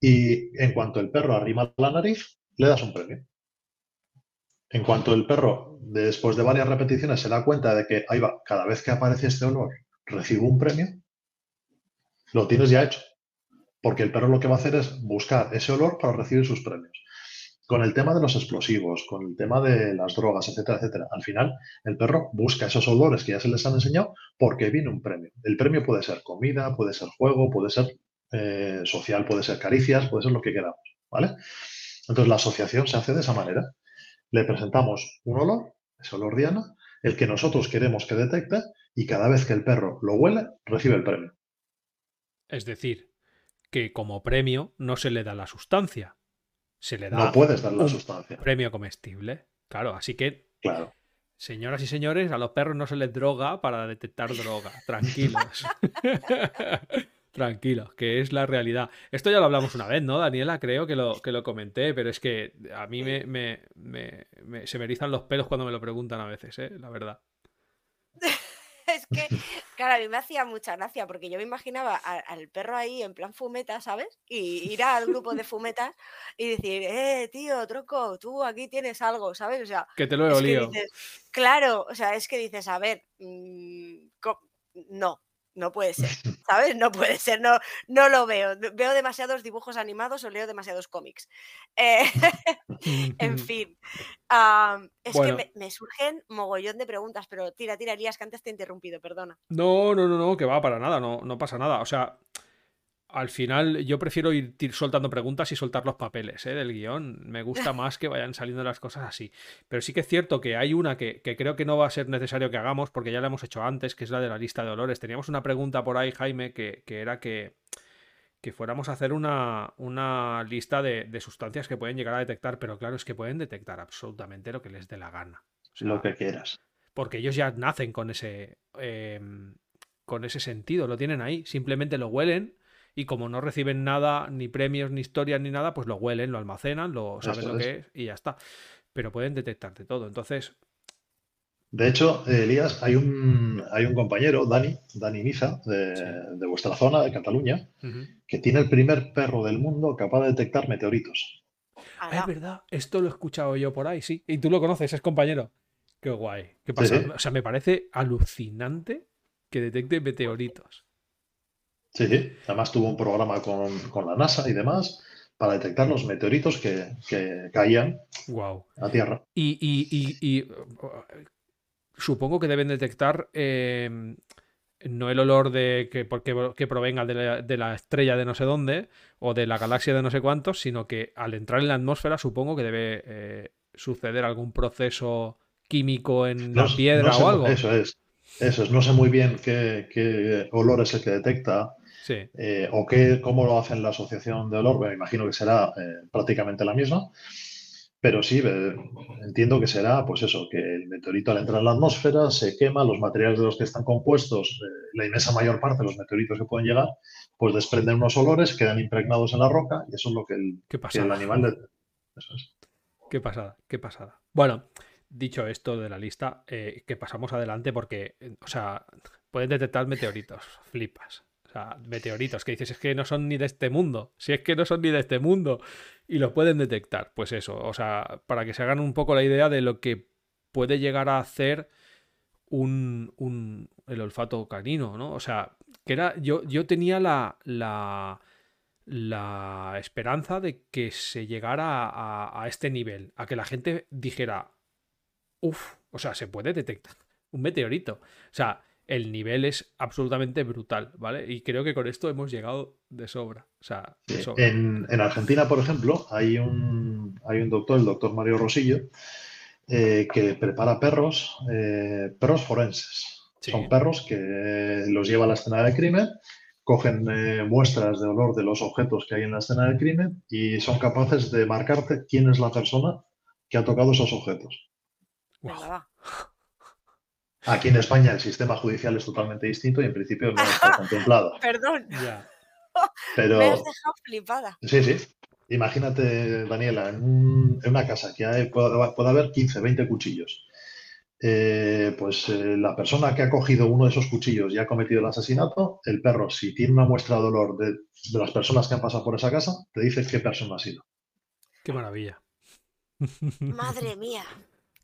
y en cuanto el perro arrima la nariz, le das un premio. En cuanto el perro, después de varias repeticiones, se da cuenta de que ahí va, cada vez que aparece este olor, recibo un premio, lo tienes ya hecho porque el perro lo que va a hacer es buscar ese olor para recibir sus premios. Con el tema de los explosivos, con el tema de las drogas, etcétera, etcétera, al final el perro busca esos olores que ya se les han enseñado porque viene un premio. El premio puede ser comida, puede ser juego, puede ser eh, social, puede ser caricias, puede ser lo que queramos, ¿vale? Entonces la asociación se hace de esa manera. Le presentamos un olor, ese olor Diana, el que nosotros queremos que detecte y cada vez que el perro lo huele, recibe el premio. Es decir, que como premio no se le da la sustancia. Se le da no puedes dar la sustancia. premio comestible. Claro, así que. Claro. Señoras y señores, a los perros no se les droga para detectar droga. Tranquilos. (laughs) Tranquilos, que es la realidad. Esto ya lo hablamos una vez, ¿no, Daniela? Creo que lo, que lo comenté, pero es que a mí me, me, se me erizan los pelos cuando me lo preguntan a veces, ¿eh? La verdad. (laughs) que, claro, a mí me hacía mucha gracia porque yo me imaginaba al perro ahí en plan fumeta, ¿sabes? Y ir al grupo de fumetas y decir, eh, tío, troco, tú aquí tienes algo, ¿sabes? O sea, que te lo he olido. claro, o sea, es que dices, a ver, mm, no, no puede ser, (laughs) ¿sabes? No puede ser, no, no lo veo. Veo demasiados dibujos animados o leo demasiados cómics. Eh, (laughs) en (laughs) fin, es que me, surgen mogollón de preguntas, pero tira, tira, Elías, que antes te he interrumpido, perdona. No, no, no, no, que va para nada, no, no pasa nada. O sea, al final yo prefiero ir, soltando preguntas y soltar los papeles ¿eh? del guion. Me gusta (laughs) más que vayan saliendo las cosas así. Pero sí que es cierto que hay una que, creo que no va a ser necesario que hagamos porque ya la hemos hecho antes, que es la de la lista de olores. Teníamos una pregunta por ahí, Jaime, que, era que, que, fuéramos a hacer una, una lista de, sustancias que pueden llegar a detectar, pero claro, es que pueden detectar absolutamente lo que les dé la gana. lo que quieras. Porque ellos ya nacen con ese... Em, con ese sentido, lo tienen ahí, simplemente lo huelen y como no reciben nada, ni premios, ni historias, ni nada, pues lo huelen, lo almacenan, lo saben lo que es y ya está. Pero pueden detectarte todo. Entonces, De hecho, Elías, hay un, hay un compañero, Dani, Dani Niza, de, vuestra zona, de Cataluña, que tiene el primer perro del mundo capaz de detectar meteoritos. Ah, es verdad, esto lo he escuchado yo por ahí, sí. Y tú lo conoces, es compañero. Qué guay. ¿Qué pasa? O sea, me parece alucinante que detecte meteoritos. Sí, sí. Además tuvo un programa con, la NASA y demás para detectar los meteoritos que, caían a Tierra. Y, supongo que deben detectar em, no el olor de que, que provenga de la, estrella de no sé dónde o de la galaxia de no sé cuántos, sino que al entrar en la atmósfera supongo que debe eh, suceder algún proceso químico en la piedra o algo. Eso es. Eso es. No sé muy bien qué, olor es el que detecta. Eh, o qué, cómo lo hacen la asociación de olor, me imagino que será eh, prácticamente la misma. Pero sí, entiendo que será, pues eso, que el meteorito al entrar en la atmósfera se quema, los materiales de los que están compuestos, eh, la inmensa mayor parte de los meteoritos que pueden llegar, pues desprenden unos olores, quedan impregnados en la roca y eso es lo que el, el animal... Eso es. Qué pasada, qué pasada. Bueno, dicho esto de la lista, eh, que pasamos adelante porque, o sea, pueden detectar meteoritos, flipas. Sea, meteoritos que dices, es que no son ni de este mundo. Si es que no son ni de este mundo y lo pueden detectar. Pues eso, o sea, para que se hagan un poco la idea de lo que puede llegar a hacer un, un el olfato canino, ¿no? O sea, que era, yo, yo tenía la, la, la esperanza de que se llegara a, a, este nivel, a que la gente dijera, uff, o sea, se puede detectar un meteorito. O sea, el nivel es absolutamente brutal, ¿vale? Y creo que con esto hemos llegado de sobra. O sea, En, Argentina, por ejemplo, hay un, hay un doctor, el doctor Mario Rosillo, eh, que prepara perros, eh, perros forenses. Son perros que los lleva a la escena del crimen, cogen eh, muestras de olor de los objetos que hay en la escena del crimen y son capaces de marcarte quién es la persona que ha tocado esos objetos. Aquí en España el sistema judicial es totalmente distinto y en principio no está contemplado. (laughs) Perdón. (laughs) Pero, Me has dejado flipada. Sí, sí. Imagínate, Daniela, en, una casa que hay, puede, haber 15, 20 cuchillos. Eh, pues eh, la persona que ha cogido uno de esos cuchillos y ha cometido el asesinato, el perro, si tiene una muestra de dolor de, las personas que han pasado por esa casa, te dice qué persona ha sido. Qué maravilla. Madre mía.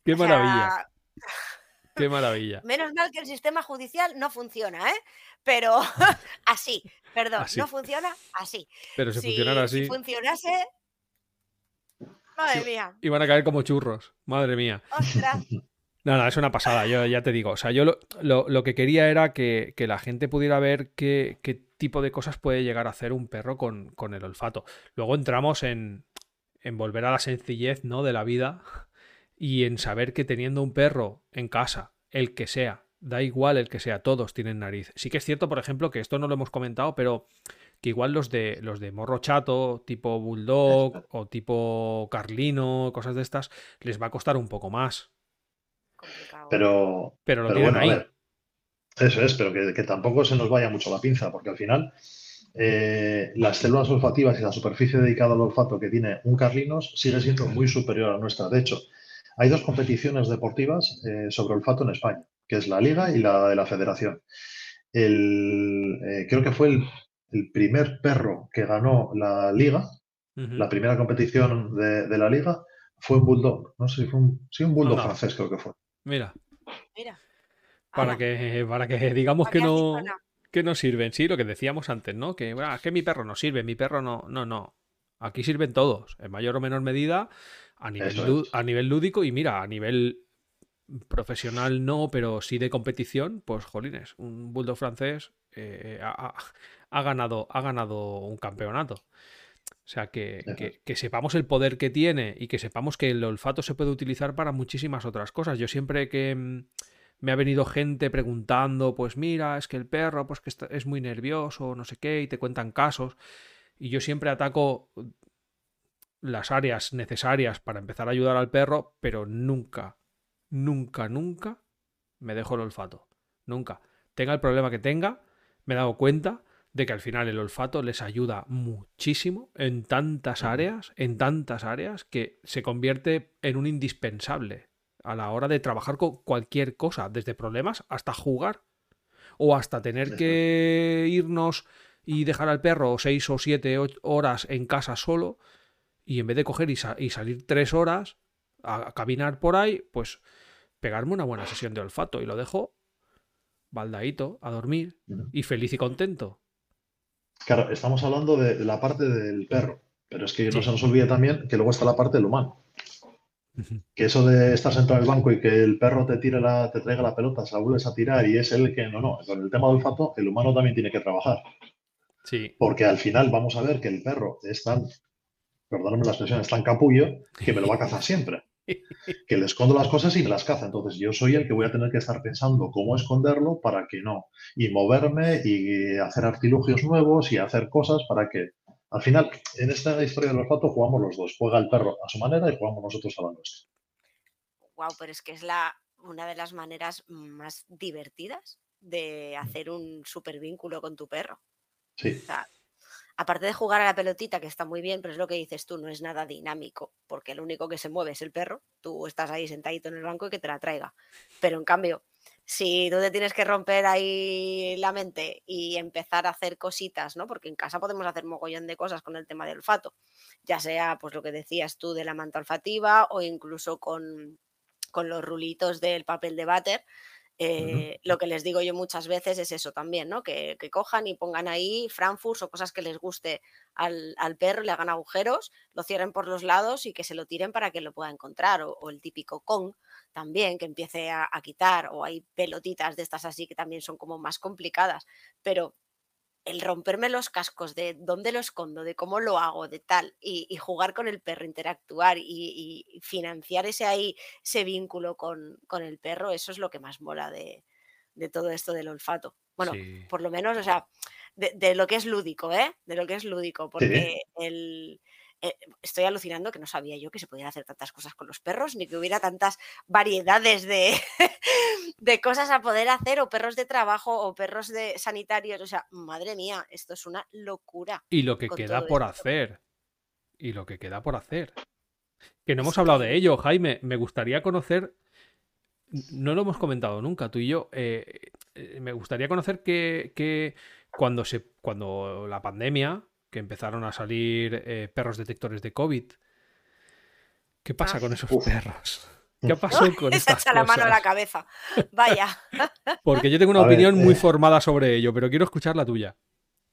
Qué maravilla. Qué maravilla. Menos mal que el sistema judicial no funciona, ¿eh? Pero (laughs) así, perdón, no funciona así. Pero si, funcionara así. Si funcionase. Madre mía. Iban a caer como churros. Madre mía. Ostras. No, no, es una pasada, yo ya te digo. O sea, yo lo, que quería era que, la gente pudiera ver qué, tipo de cosas puede llegar a hacer un perro con, el olfato. Luego entramos en, en volver a la sencillez, ¿no? De la vida y en saber que teniendo un perro en casa, el que sea, da igual el que sea, todos tienen nariz. Sí que es cierto, por ejemplo, que esto no lo hemos comentado, pero que igual los de los de morro chato, tipo bulldog o tipo carlino, cosas de estas, les va a costar un poco más. Pero, pero lo tienen ahí. eso es, pero que, tampoco se nos vaya mucho la pinza, porque al final eh, las células olfativas y la superficie dedicada al olfato que tiene un carlinos sigue siendo muy superior a nuestra. De hecho, hay dos competiciones deportivas eh, sobre olfato en España, que es la Liga y la de la Federación. Eh, creo que fue el, primer perro que ganó la Liga, la primera competición de, la Liga, fue un bulldog. No sé, fue un, sí, un bulldog francés creo que fue. Mira. Mira. Para que, para que digamos que no, que no sirven. Sí, lo que decíamos antes, ¿no? Que, es que mi perro no sirve, mi perro no. No, no. Aquí sirven todos, en mayor o menor medida a nivel, a nivel lúdico y mira, a nivel profesional no, pero sí de competición, pues jolines, un bulldog francés eh, ha, ganado, ha ganado un campeonato. O sea, que, que, sepamos el poder que tiene y que sepamos que el olfato se puede utilizar para muchísimas otras cosas. Yo siempre que mm, me ha venido gente preguntando, pues mira, es que el perro pues que es muy nervioso, no sé qué, y te cuentan casos. Y yo siempre ataco las áreas necesarias para empezar a ayudar al perro, pero nunca, nunca, nunca me dejo el olfato. Nunca. Tenga el problema que tenga, me he dado cuenta de que al final el olfato les ayuda muchísimo en tantas áreas, en tantas áreas, que se convierte en un indispensable. a la hora de trabajar con cualquier cosa, desde problemas hasta jugar o hasta tener que irnos y dejar al perro seis o siete horas en casa solo y en vez de coger y, salir tres horas a, caminar por ahí, pues pegarme una buena sesión de olfato y lo dejo baldadito a dormir y feliz y contento. Claro, estamos hablando de la parte del perro, pero es que no se nos olvide también que luego está la parte del humano. Que eso de estar sentado en el banco y que el perro te tire la, te traiga la pelota, se la vuelves a tirar y es el que no, no. Con el tema del olfato, el humano también tiene que trabajar. Sí. Porque al final vamos a ver que el perro es tan, perdóname la expresión, es tan capullo que me lo va a cazar siempre. Que le escondo las cosas y me las caza. Entonces yo soy el que voy a tener que estar pensando cómo esconderlo para que no. Y moverme y hacer artilugios nuevos y hacer cosas para que al final, en esta historia del olfato jugamos los dos. Juega el perro a su manera y jugamos nosotros a la nuestra. Wow, pero es que es la, una de las maneras más divertidas de hacer un super vínculo con tu perro. Sí. Aparte de jugar a la pelotita, que está muy bien, pero es lo que dices tú, no es nada dinámico, porque el único que se mueve es el perro. Tú estás ahí sentadito en el banco y que te la traiga. Pero en cambio, si tú te tienes que romper ahí la mente y empezar a hacer cositas, ¿no? Porque en casa podemos hacer mogollón de cosas con el tema del olfato, ya sea pues lo que decías tú de la manta olfativa o incluso con, con los rulitos del papel de váter, eh, lo que les digo yo muchas veces es eso también, ¿no? Que, cojan y pongan ahí Frankfurt o cosas que les guste al, perro, le hagan agujeros, lo cierren por los lados y que se lo tiren para que lo pueda encontrar. O, el típico con también, que empiece a, a, quitar, o hay pelotitas de estas así que también son como más complicadas. Pero el romperme los cascos de dónde lo escondo, de cómo lo hago, de tal, y, jugar con el perro, interactuar y, financiar ese ahí, ese vínculo con, el perro, eso es lo que más mola de, todo esto del olfato. Bueno, por lo menos, o sea, de, lo que es lúdico, ¿eh? De lo que es lúdico, porque el, eh, estoy alucinando que no sabía yo que se podían hacer tantas cosas con los perros, ni que hubiera tantas variedades de, (laughs) de cosas a poder hacer, o perros de trabajo, o perros de sanitarios. O sea, madre mía, esto es una locura. Y lo que queda por hacer. Y lo que queda por hacer. Que no hemos hablado de ello, Jaime. Me gustaría conocer. No lo hemos comentado nunca, tú y yo. Eh, eh, me gustaría conocer que, cuando, se, cuando la pandemia que empezaron a salir eh, perros detectores de COVID. ¿Qué pasa ah. con esos perros? ¿Qué pasó con Esa echa la mano a la cabeza. Vaya. (laughs) Porque yo tengo una opinión muy eh, formada sobre ello, pero quiero escuchar la tuya.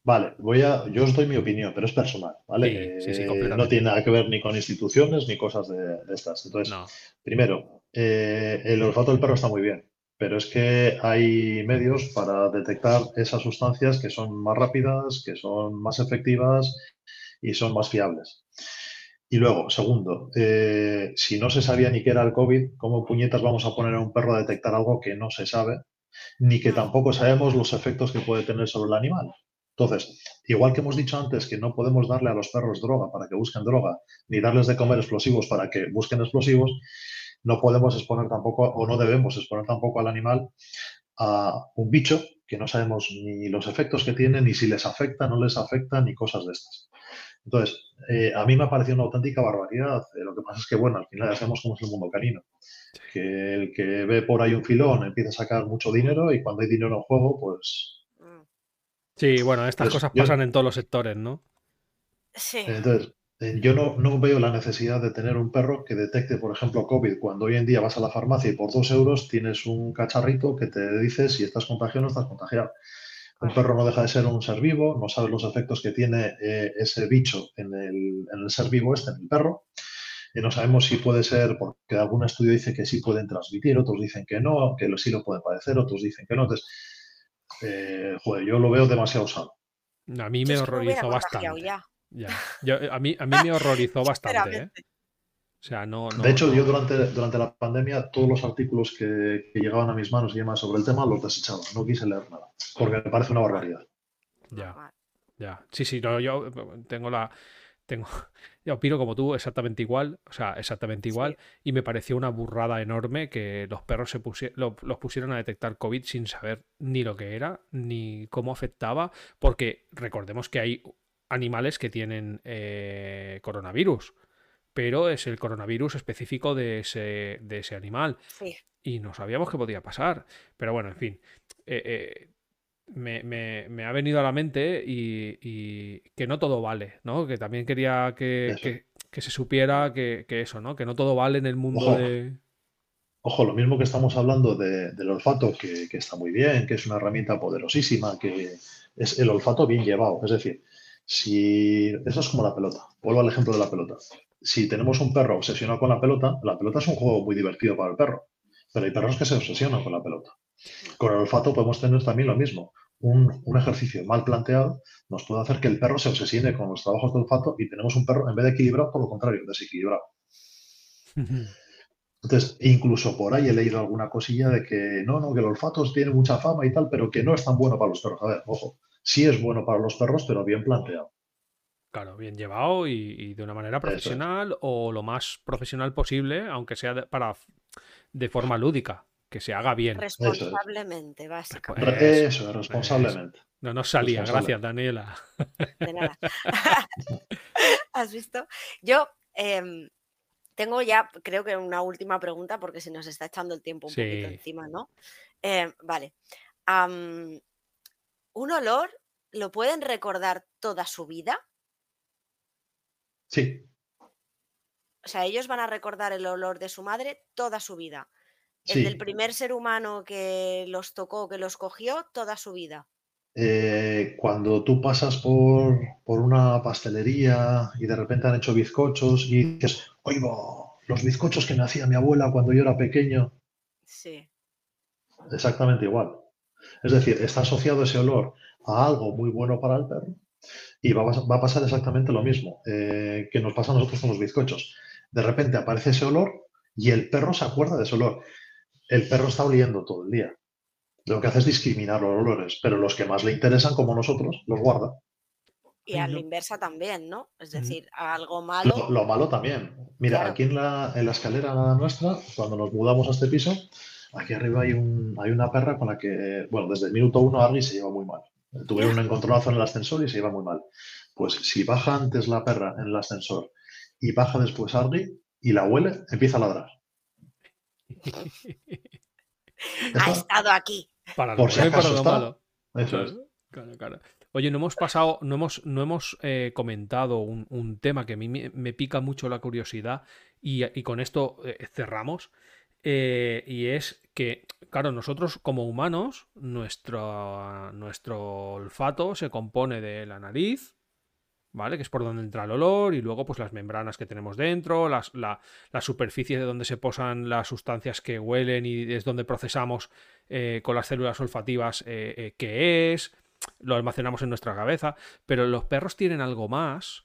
Vale, voy a, yo os doy mi opinión, pero es personal, ¿vale? Eh, no tiene nada que ver ni con instituciones ni cosas de, estas. Entonces, primero, el olfato del perro está muy bien pero es que hay medios para detectar esas sustancias que son más rápidas, que son más efectivas y son más fiables. Y luego, segundo, eh, si no se sabía ni qué era el COVID, ¿cómo puñetas vamos a poner a un perro a detectar algo que no se sabe, ni que tampoco sabemos los efectos que puede tener sobre el animal? Entonces, igual que hemos dicho antes que no podemos darle a los perros droga para que busquen droga, ni darles de comer explosivos para que busquen explosivos, no podemos exponer tampoco, o no debemos exponer tampoco al animal a un bicho que no sabemos ni los efectos que tiene, ni si les afecta, no les afecta, ni cosas de estas. Entonces, eh, a mí me ha parecido una auténtica barbaridad. Eh, lo que pasa es que, bueno, al final ya sabemos cómo es el mundo canino. Que el que ve por ahí un filón empieza a sacar mucho dinero y cuando hay dinero en juego, pues... Sí, bueno, estas cosas pasan en todos los sectores, ¿no? Sí. Entonces, yo no, veo la necesidad de tener un perro que detecte, por ejemplo, COVID, cuando hoy en día vas a la farmacia y por dos euros tienes un cacharrito que te dice si estás contagiado o no estás contagiado. Un perro no deja de ser un ser vivo, no sabe los efectos que tiene eh, ese bicho en el, ser vivo este, en el perro. Y no sabemos si puede ser, porque algún estudio dice que sí pueden transmitir, otros dicen que no, que sí lo pueden padecer, otros dicen que no. Entonces, eh, joder, yo lo veo demasiado usado. A mí me horrorizó bastante. Ya. Eh, a, mí, a mí me horrorizó (laughs) bastante. ¿eh? O sea, no, De hecho, yo durante, durante la pandemia, todos los artículos que, llegaban a mis manos y demás sobre el tema los desechaba. No quise leer nada. Porque me parece una barbaridad. Ya. Ya. Sí, sí, no, yo tengo la. Tengo, (laughs) yo opino como tú, exactamente igual, o sea, exactamente igual, y me pareció una burrada enorme que los perros se los pusieron a detectar COVID sin saber ni lo que era, ni cómo afectaba, porque recordemos que hay animales que tienen eh, coronavirus. pero es el coronavirus específico de ese, de ese animal. Sí. Y no sabíamos qué podía pasar. Pero bueno, en fin. eh, eh, me, me- me ha venido a la mente y, y que no todo vale, ¿no? Que también quería que, que- que se supiera que, que eso, ¿no? Que no todo vale en el mundo Ojo. de... Ojo, lo mismo que estamos hablando de- del olfato, que, que está muy bien, que es una herramienta poderosísima, que es el olfato bien llevado. Es decir, si eso es como la pelota. Vuelvo al ejemplo de la pelota. Si tenemos un perro obsesionado con la pelota, la pelota es un juego muy divertido para el perro, pero hay perros que se obsesionan con la pelota. Con el olfato podemos tener también lo mismo. Un, un ejercicio mal planteado nos puede hacer que el perro se obsesione con los trabajos de olfato y tenemos un perro, en vez de equilibrado, por lo contrario, desequilibrado. Entonces, incluso por ahí he leído alguna cosilla de que no, no, que el olfato tiene mucha fama y tal, pero que no es tan bueno para los perros. A ver, ojo, sí es bueno para los perros, pero bien planteado. Claro, bien llevado y, y de una manera es. profesional o lo más profesional posible, aunque sea de, para, de forma lúdica, que se haga bien. Responsablemente, básicamente. Pues, Eso, Eso, es responsablemente. No nos salía, gracias Daniela. De nada. (laughs) ¿Has visto? Yo em, tengo ya, creo que una última pregunta porque se nos está echando el tiempo un poquito encima, ¿no? Em, vale. ¿Un olor lo pueden recordar toda su vida? Sí, O sea, ellos van a recordar el olor de su madre toda su vida. El sí. del primer ser humano que los tocó, que los cogió, toda su vida. Eh, cuando tú pasas por, por una pastelería y de repente han hecho bizcochos y dices, oiga, los bizcochos que me hacía mi abuela cuando yo era pequeño, Sí. exactamente igual. Es decir, está asociado ese olor a algo muy bueno para el perro y va a, pas- va a pasar exactamente lo mismo eh, que nos pasa a nosotros con los bizcochos. De repente aparece ese olor y el perro se acuerda de ese olor. El perro está oliendo todo el día. Lo que hace es discriminar los olores, pero los que más le interesan, como nosotros, los guarda. Y a la inversa también, ¿no? Es decir, algo Lo, malo. lo malo también. Mira, Claro. aquí en la, en la escalera nuestra, cuando nos mudamos a este piso, aquí arriba hay, un, hay una perra con la que, bueno, desde el minuto uno Argy se lleva muy mal. Tuve un encontronazo en el ascensor y se lleva muy mal. Pues si baja antes la perra en el ascensor y baja después Argy y la huele, empieza a ladrar. (laughs) Ha estado aquí. Para Por si para acaso lo está. malo. eso es. Claro, claro, claro. Oye, no hemos pasado, no hemos, no hemos eh, comentado un, un tema que a mí me, me pica mucho la curiosidad y, y con esto eh, cerramos. Eh, y es que, claro, nosotros como humanos, nuestro, nuestro olfato se compone de la nariz, ¿vale? Que es por donde entra el olor, y luego pues las membranas que tenemos dentro, las, la, la superficie de donde se posan las sustancias que huelen y es donde procesamos eh, con las células olfativas eh, eh, qué es, lo almacenamos en nuestra cabeza, pero los perros tienen algo más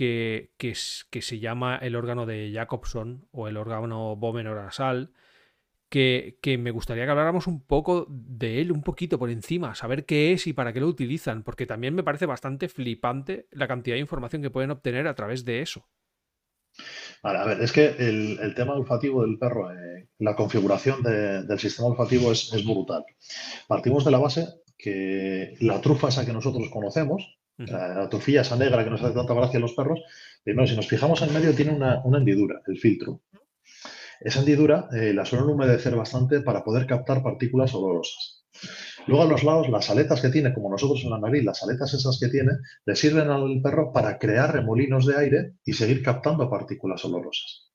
que, se llama el órgano de Jacobson o el órgano nasal que, que me gustaría que habláramos un poco de él, un poquito por encima, saber qué es y para qué lo utilizan, porque también me parece bastante flipante la cantidad de información que pueden obtener a través de eso. Vale, a ver, es que el, tema olfativo del perro, eh, la configuración de- del sistema olfativo es, es brutal. Partimos de la base que la trufa esa que nosotros conocemos, La, la trufilla esa negra que nos hace tanta gracia a los perros, primero, si nos fijamos en medio, tiene una, una hendidura, el filtro. Esa hendidura eh, la suelen humedecer bastante para poder captar partículas olorosas. Luego a los lados, las aletas que tiene, como nosotros en la nariz, las aletas esas que tiene, le sirven al perro para crear remolinos de aire y seguir captando partículas olorosas.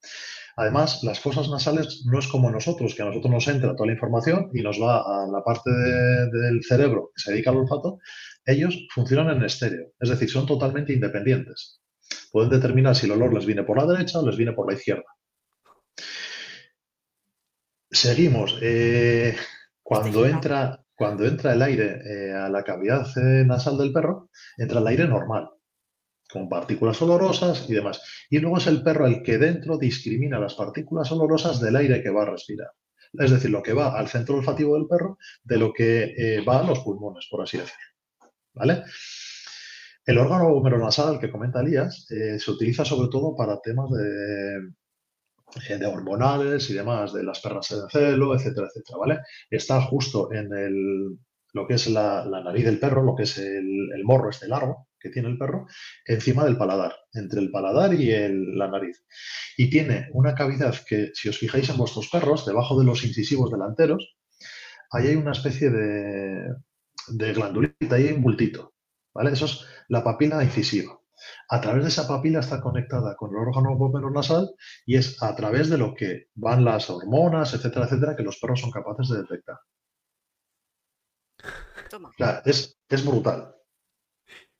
Además, las fosas nasales no es como nosotros, que a nosotros nos entra toda la información y nos va a la parte de- del cerebro que se dedica al olfato. Ellos funcionan en estéreo, es decir, son totalmente independientes. Pueden determinar si el olor les viene por la derecha o les viene por la izquierda. Seguimos. eh, cuando, entra, cuando entra el aire eh, a la cavidad eh, nasal del perro, entra el aire normal, con partículas olorosas y demás. Y luego es el perro el que dentro discrimina las partículas olorosas del aire que va a respirar. Es decir, lo que va al centro olfativo del perro de lo que eh, va a los pulmones, por así decirlo. ¿Vale? El órgano glomerulonasal que comenta Elías eh, se utiliza sobre todo para temas de, eh, de hormonales y demás, de las perras de celo, etcétera, etcétera, ¿vale? Está justo en el, lo que es la, nariz del perro, lo que es el, el morro este largo, que tiene el perro encima del paladar, entre el paladar y la nariz. Y tiene una cavidad que, si os fijáis en vuestros perros, debajo de los incisivos delanteros, ahí hay una especie de, de glandulita, ahí hay un bultito. ¿vale? Eso es la papila incisiva. A través de esa papila está conectada con el órgano nasal y es a través de lo que van las hormonas, etcétera, etcétera, que los perros son capaces de detectar. es, brutal.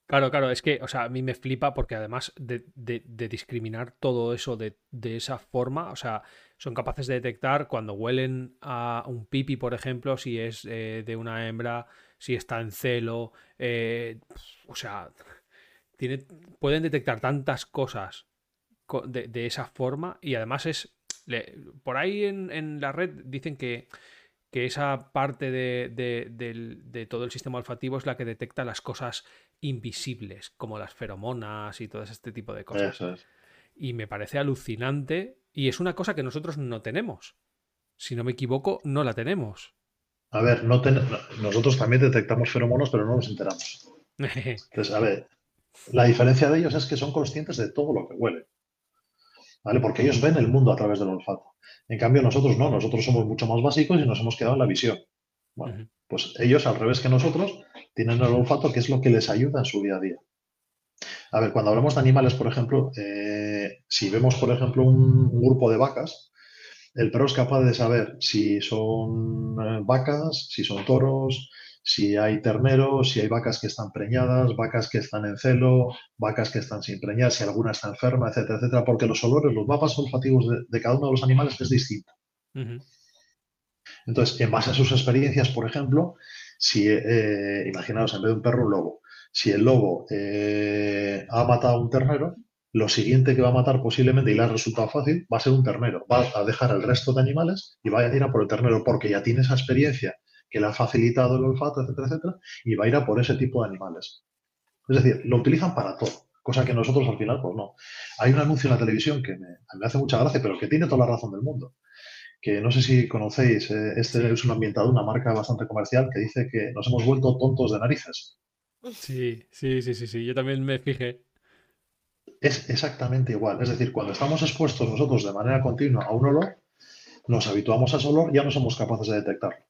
Claro, claro, es que, o sea, a mí me flipa porque además de, discriminar todo eso de, esa forma, o sea, son capaces de detectar cuando huelen a un pipi, por ejemplo, si es eh, de una hembra, si está en celo, eh, o sea, pueden detectar tantas cosas de, esa forma y además es... por ahí en, la red dicen que, esa parte de, todo el sistema olfativo es la que detecta las cosas invisibles, como las feromonas y todo este tipo de cosas. Y me parece alucinante y es una cosa que nosotros no tenemos. Si no me equivoco, no la tenemos. A ver, no nosotros también detectamos feromonas, pero no nos enteramos. (laughs) Entonces, a ver, la diferencia de ellos es que son conscientes de todo lo que huelen. ¿Vale? Porque ellos ven el mundo a través del olfato. En cambio, nosotros no, nosotros somos mucho más básicos y nos hemos quedado en la visión. Bueno, pues ellos, al revés que nosotros, tienen el olfato que es lo que les ayuda en su día a día. A ver, cuando hablamos de animales, por ejemplo, eh, si vemos, por ejemplo, un, grupo de vacas, el perro es capaz de saber si son eh, vacas, si son toros, si hay terneros, si hay vacas que están preñadas, vacas que están en celo, vacas que están sin preñar, si alguna está enferma, etcétera, etcétera, porque los olores, los mapas olfativos de, cada uno de los animales es distinto. Entonces, en base a sus experiencias, por ejemplo, si, eh, imaginaos, en vez de un perro, un lobo. Si el lobo eh, ha matado a un ternero, lo siguiente que va a matar posiblemente, y le ha resultado fácil, va a ser un ternero. Va a dejar el resto de animales y va a ir a por el ternero, porque ya tiene esa experiencia que le ha facilitado el olfato, etcétera, etcétera, y va a ir a por ese tipo de animales. Es decir, lo utilizan para todo, cosa que nosotros al final, pues no. Hay un anuncio en la televisión que me, hace mucha gracia, pero que tiene toda la razón del mundo. Que no sé si conocéis, eh, este es un ambientado, una marca bastante comercial que dice que nos hemos vuelto tontos de narices. Sí, sí, sí, sí, sí. Yo también me fijé. Es exactamente igual. Es decir, cuando estamos expuestos nosotros de manera continua a un olor, nos habituamos a ese olor, ya no somos capaces de detectarlo.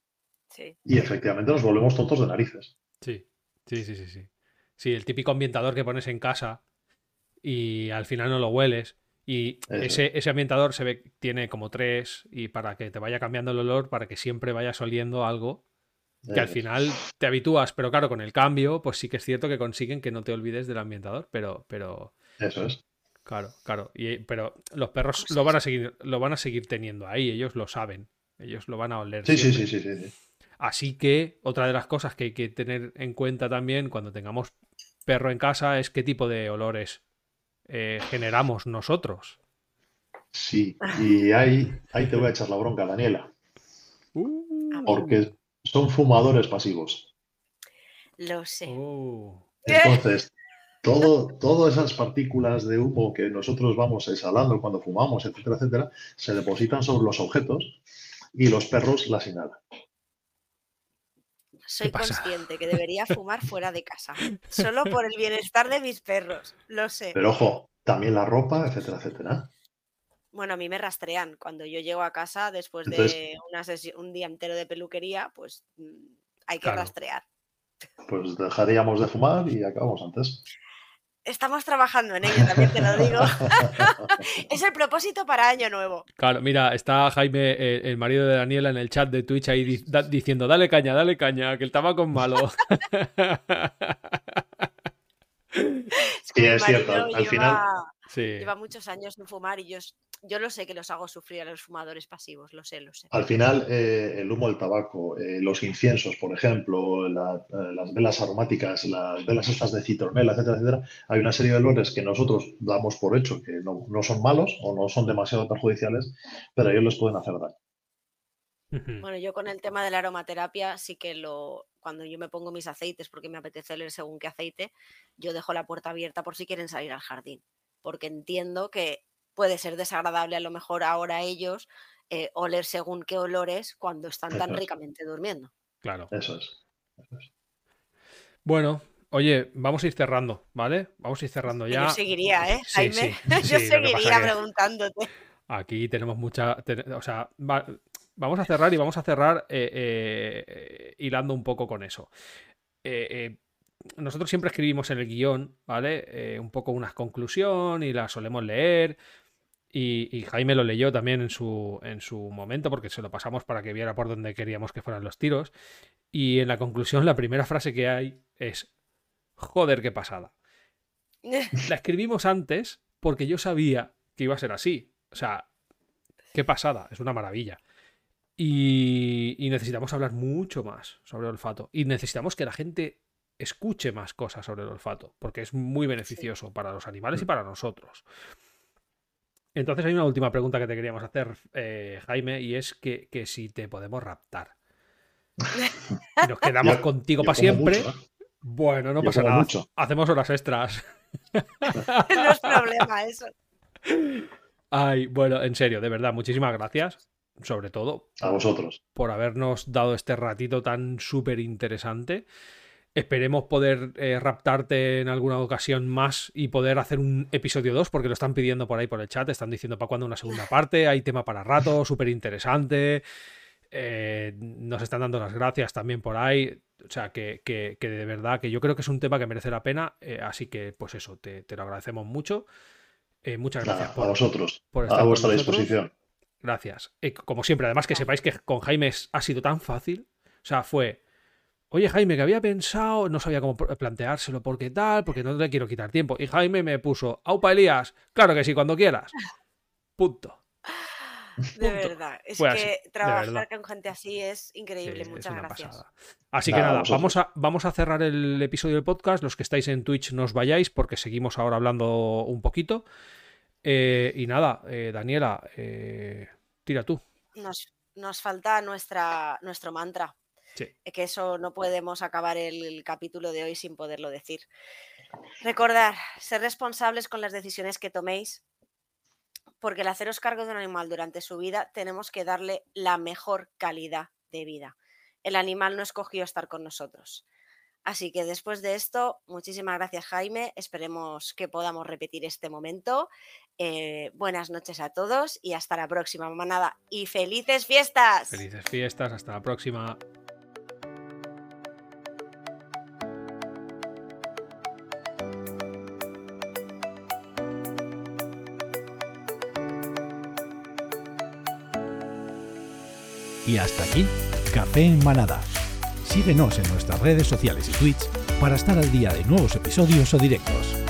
Y efectivamente nos volvemos tontos de narices. Sí, sí, sí, sí, sí. Sí, el típico ambientador que pones en casa y al final no lo hueles. Y ese, ambientador se ve, tiene como tres y para que te vaya cambiando el olor, para que siempre vayas oliendo algo que al final te habitúas, pero claro, con el cambio, pues sí que es cierto que consiguen que no te olvides del ambientador, pero, pero... Eso es. Claro, claro. Y, pero los perros lo van a seguir, lo van a seguir teniendo ahí, ellos lo saben. Ellos lo van a oler. Sí, sí, sí, sí, sí. Así que otra de las cosas que hay que tener en cuenta también cuando tengamos perro en casa es qué tipo de olores eh, generamos nosotros. Sí, y ahí, ahí te voy a echar la bronca, Daniela. Uh. porque son fumadores pasivos. Lo sé. Oh. Entonces, todo, todas esas partículas de humo que nosotros vamos exhalando cuando fumamos, etcétera, etcétera, se depositan sobre los objetos y los perros las inhalan. Soy consciente que debería (laughs) fumar fuera de casa, solo por el bienestar de mis perros, lo sé. Pero ojo, también la ropa, etcétera, etcétera. Bueno, a mí me rastrean. Cuando yo llego a casa después de una un día entero de peluquería, pues mm, hay que rastrear. Pues dejaríamos de fumar y acabamos antes. Estamos trabajando en ello, también te lo digo. (laughs) es el propósito para Año Nuevo. Claro, mira, está Jaime, eh, el, marido de Daniela, en el chat de Twitch ahí diciendo, dale caña, dale caña, que el tabaco es malo. (laughs) sí, es cierto, al final... Lleva muchos años sin fumar y yo yo lo sé que los hago sufrir a los fumadores pasivos, lo sé, lo sé. Al final, eh, el humo del tabaco, eh, los inciensos, por ejemplo, eh, las velas aromáticas, las velas estas de citronela, etcétera, etcétera, hay una serie de olores que nosotros damos por hecho que no, son malos o no son demasiado perjudiciales, pero ellos les pueden hacer daño. Bueno, yo con el tema de la aromaterapia sí que lo, cuando yo me pongo mis aceites porque me apetece leer según qué aceite, yo dejo la puerta abierta por si quieren salir al jardín, porque entiendo que puede ser desagradable a lo mejor ahora ellos eh, oler según qué olores cuando están tan ricamente durmiendo. Claro. Eso es. Bueno, Oye, vamos a ir cerrando, ¿vale? Vamos a ir cerrando (laughs) ya. Yo seguiría, ¿eh, Sí, Jaime? sí, (laughs) Yo sí, seguiría preguntándote. Aquí tenemos mucha. ten- o sea, va- vamos a cerrar y vamos a cerrar eh, eh, hilando un poco con eso. Eh, eh, nosotros siempre escribimos en el guion, ¿vale? Eh, un poco una conclusión y la solemos leer. Y, y Jaime lo leyó también en su, en su momento porque se lo pasamos para que viera por dónde queríamos que fueran los tiros. Y en la conclusión, la primera frase que hay es: Joder, qué pasada. (laughs) La escribimos antes porque yo sabía que iba a ser así. O sea, qué pasada, es una maravilla. Y, y necesitamos hablar mucho más sobre el olfato. Y necesitamos que la gente escuche más cosas sobre el olfato, porque es muy beneficioso para los animales y para nosotros. Entonces hay una última pregunta que te queríamos hacer, eh, Jaime, y es que, que si te podemos raptar. (laughs) Y nos quedamos Yo- contigo yo para siempre. mucho, ¿eh? Bueno, no Yo pasa nada. mucho. Hacemos horas extras. (laughs) no es problema eso. Ay, bueno, en serio, de verdad, muchísimas gracias. Sobre todo A vosotros. por habernos dado este ratito tan súper interesante. Esperemos poder eh, raptarte en alguna ocasión más y poder hacer un episodio 2, porque lo están pidiendo por ahí por el chat, están diciendo para cuándo una segunda (laughs) parte, hay tema para rato, súper interesante. Eh, nos están dando las gracias también por ahí. O sea, que, que- que de verdad, que yo creo que es un tema que merece la pena. eh, así que, pues eso, te, te lo agradecemos mucho. Muchas Nada, gracias a por, vosotros. por estar A vuestra disposición. Gracias. Como siempre, además que sepáis que con Jaime ha sido tan fácil. O sea, fue, oye Jaime, que había pensado, no sabía cómo planteárselo, porque tal, porque no le quiero quitar tiempo. Y Jaime me puso, Aupa Elías, claro que sí, cuando quieras. (laughs) Punto. De Punto. verdad. Es que trabajar con gente así es increíble. Sí, Muchas gracias. pasada. Así Nada, que nada, vosotros. vamos a, vamos a cerrar el episodio del podcast. Los que estáis en Twitch no os vayáis porque seguimos ahora hablando un poquito. Eh, y nada, eh, Daniela, eh, tira tú. Nos, nos falta nuestra, nuestro mantra. Sí. eh, Que eso no podemos acabar el, el capítulo de hoy sin poderlo decir. Recordar, ser responsables con las decisiones que toméis, porque al haceros cargo de un animal durante su vida tenemos que darle la mejor calidad de vida. El animal no escogió estar con nosotros. Así que después de esto, muchísimas gracias Jaime, esperemos que podamos repetir este momento. Eh, buenas noches a todos y hasta la próxima manada y felices fiestas. Felices fiestas, hasta la próxima. Y hasta aquí, Café en Manada. Síguenos en nuestras redes sociales y Twitch para estar al día de nuevos episodios o directos.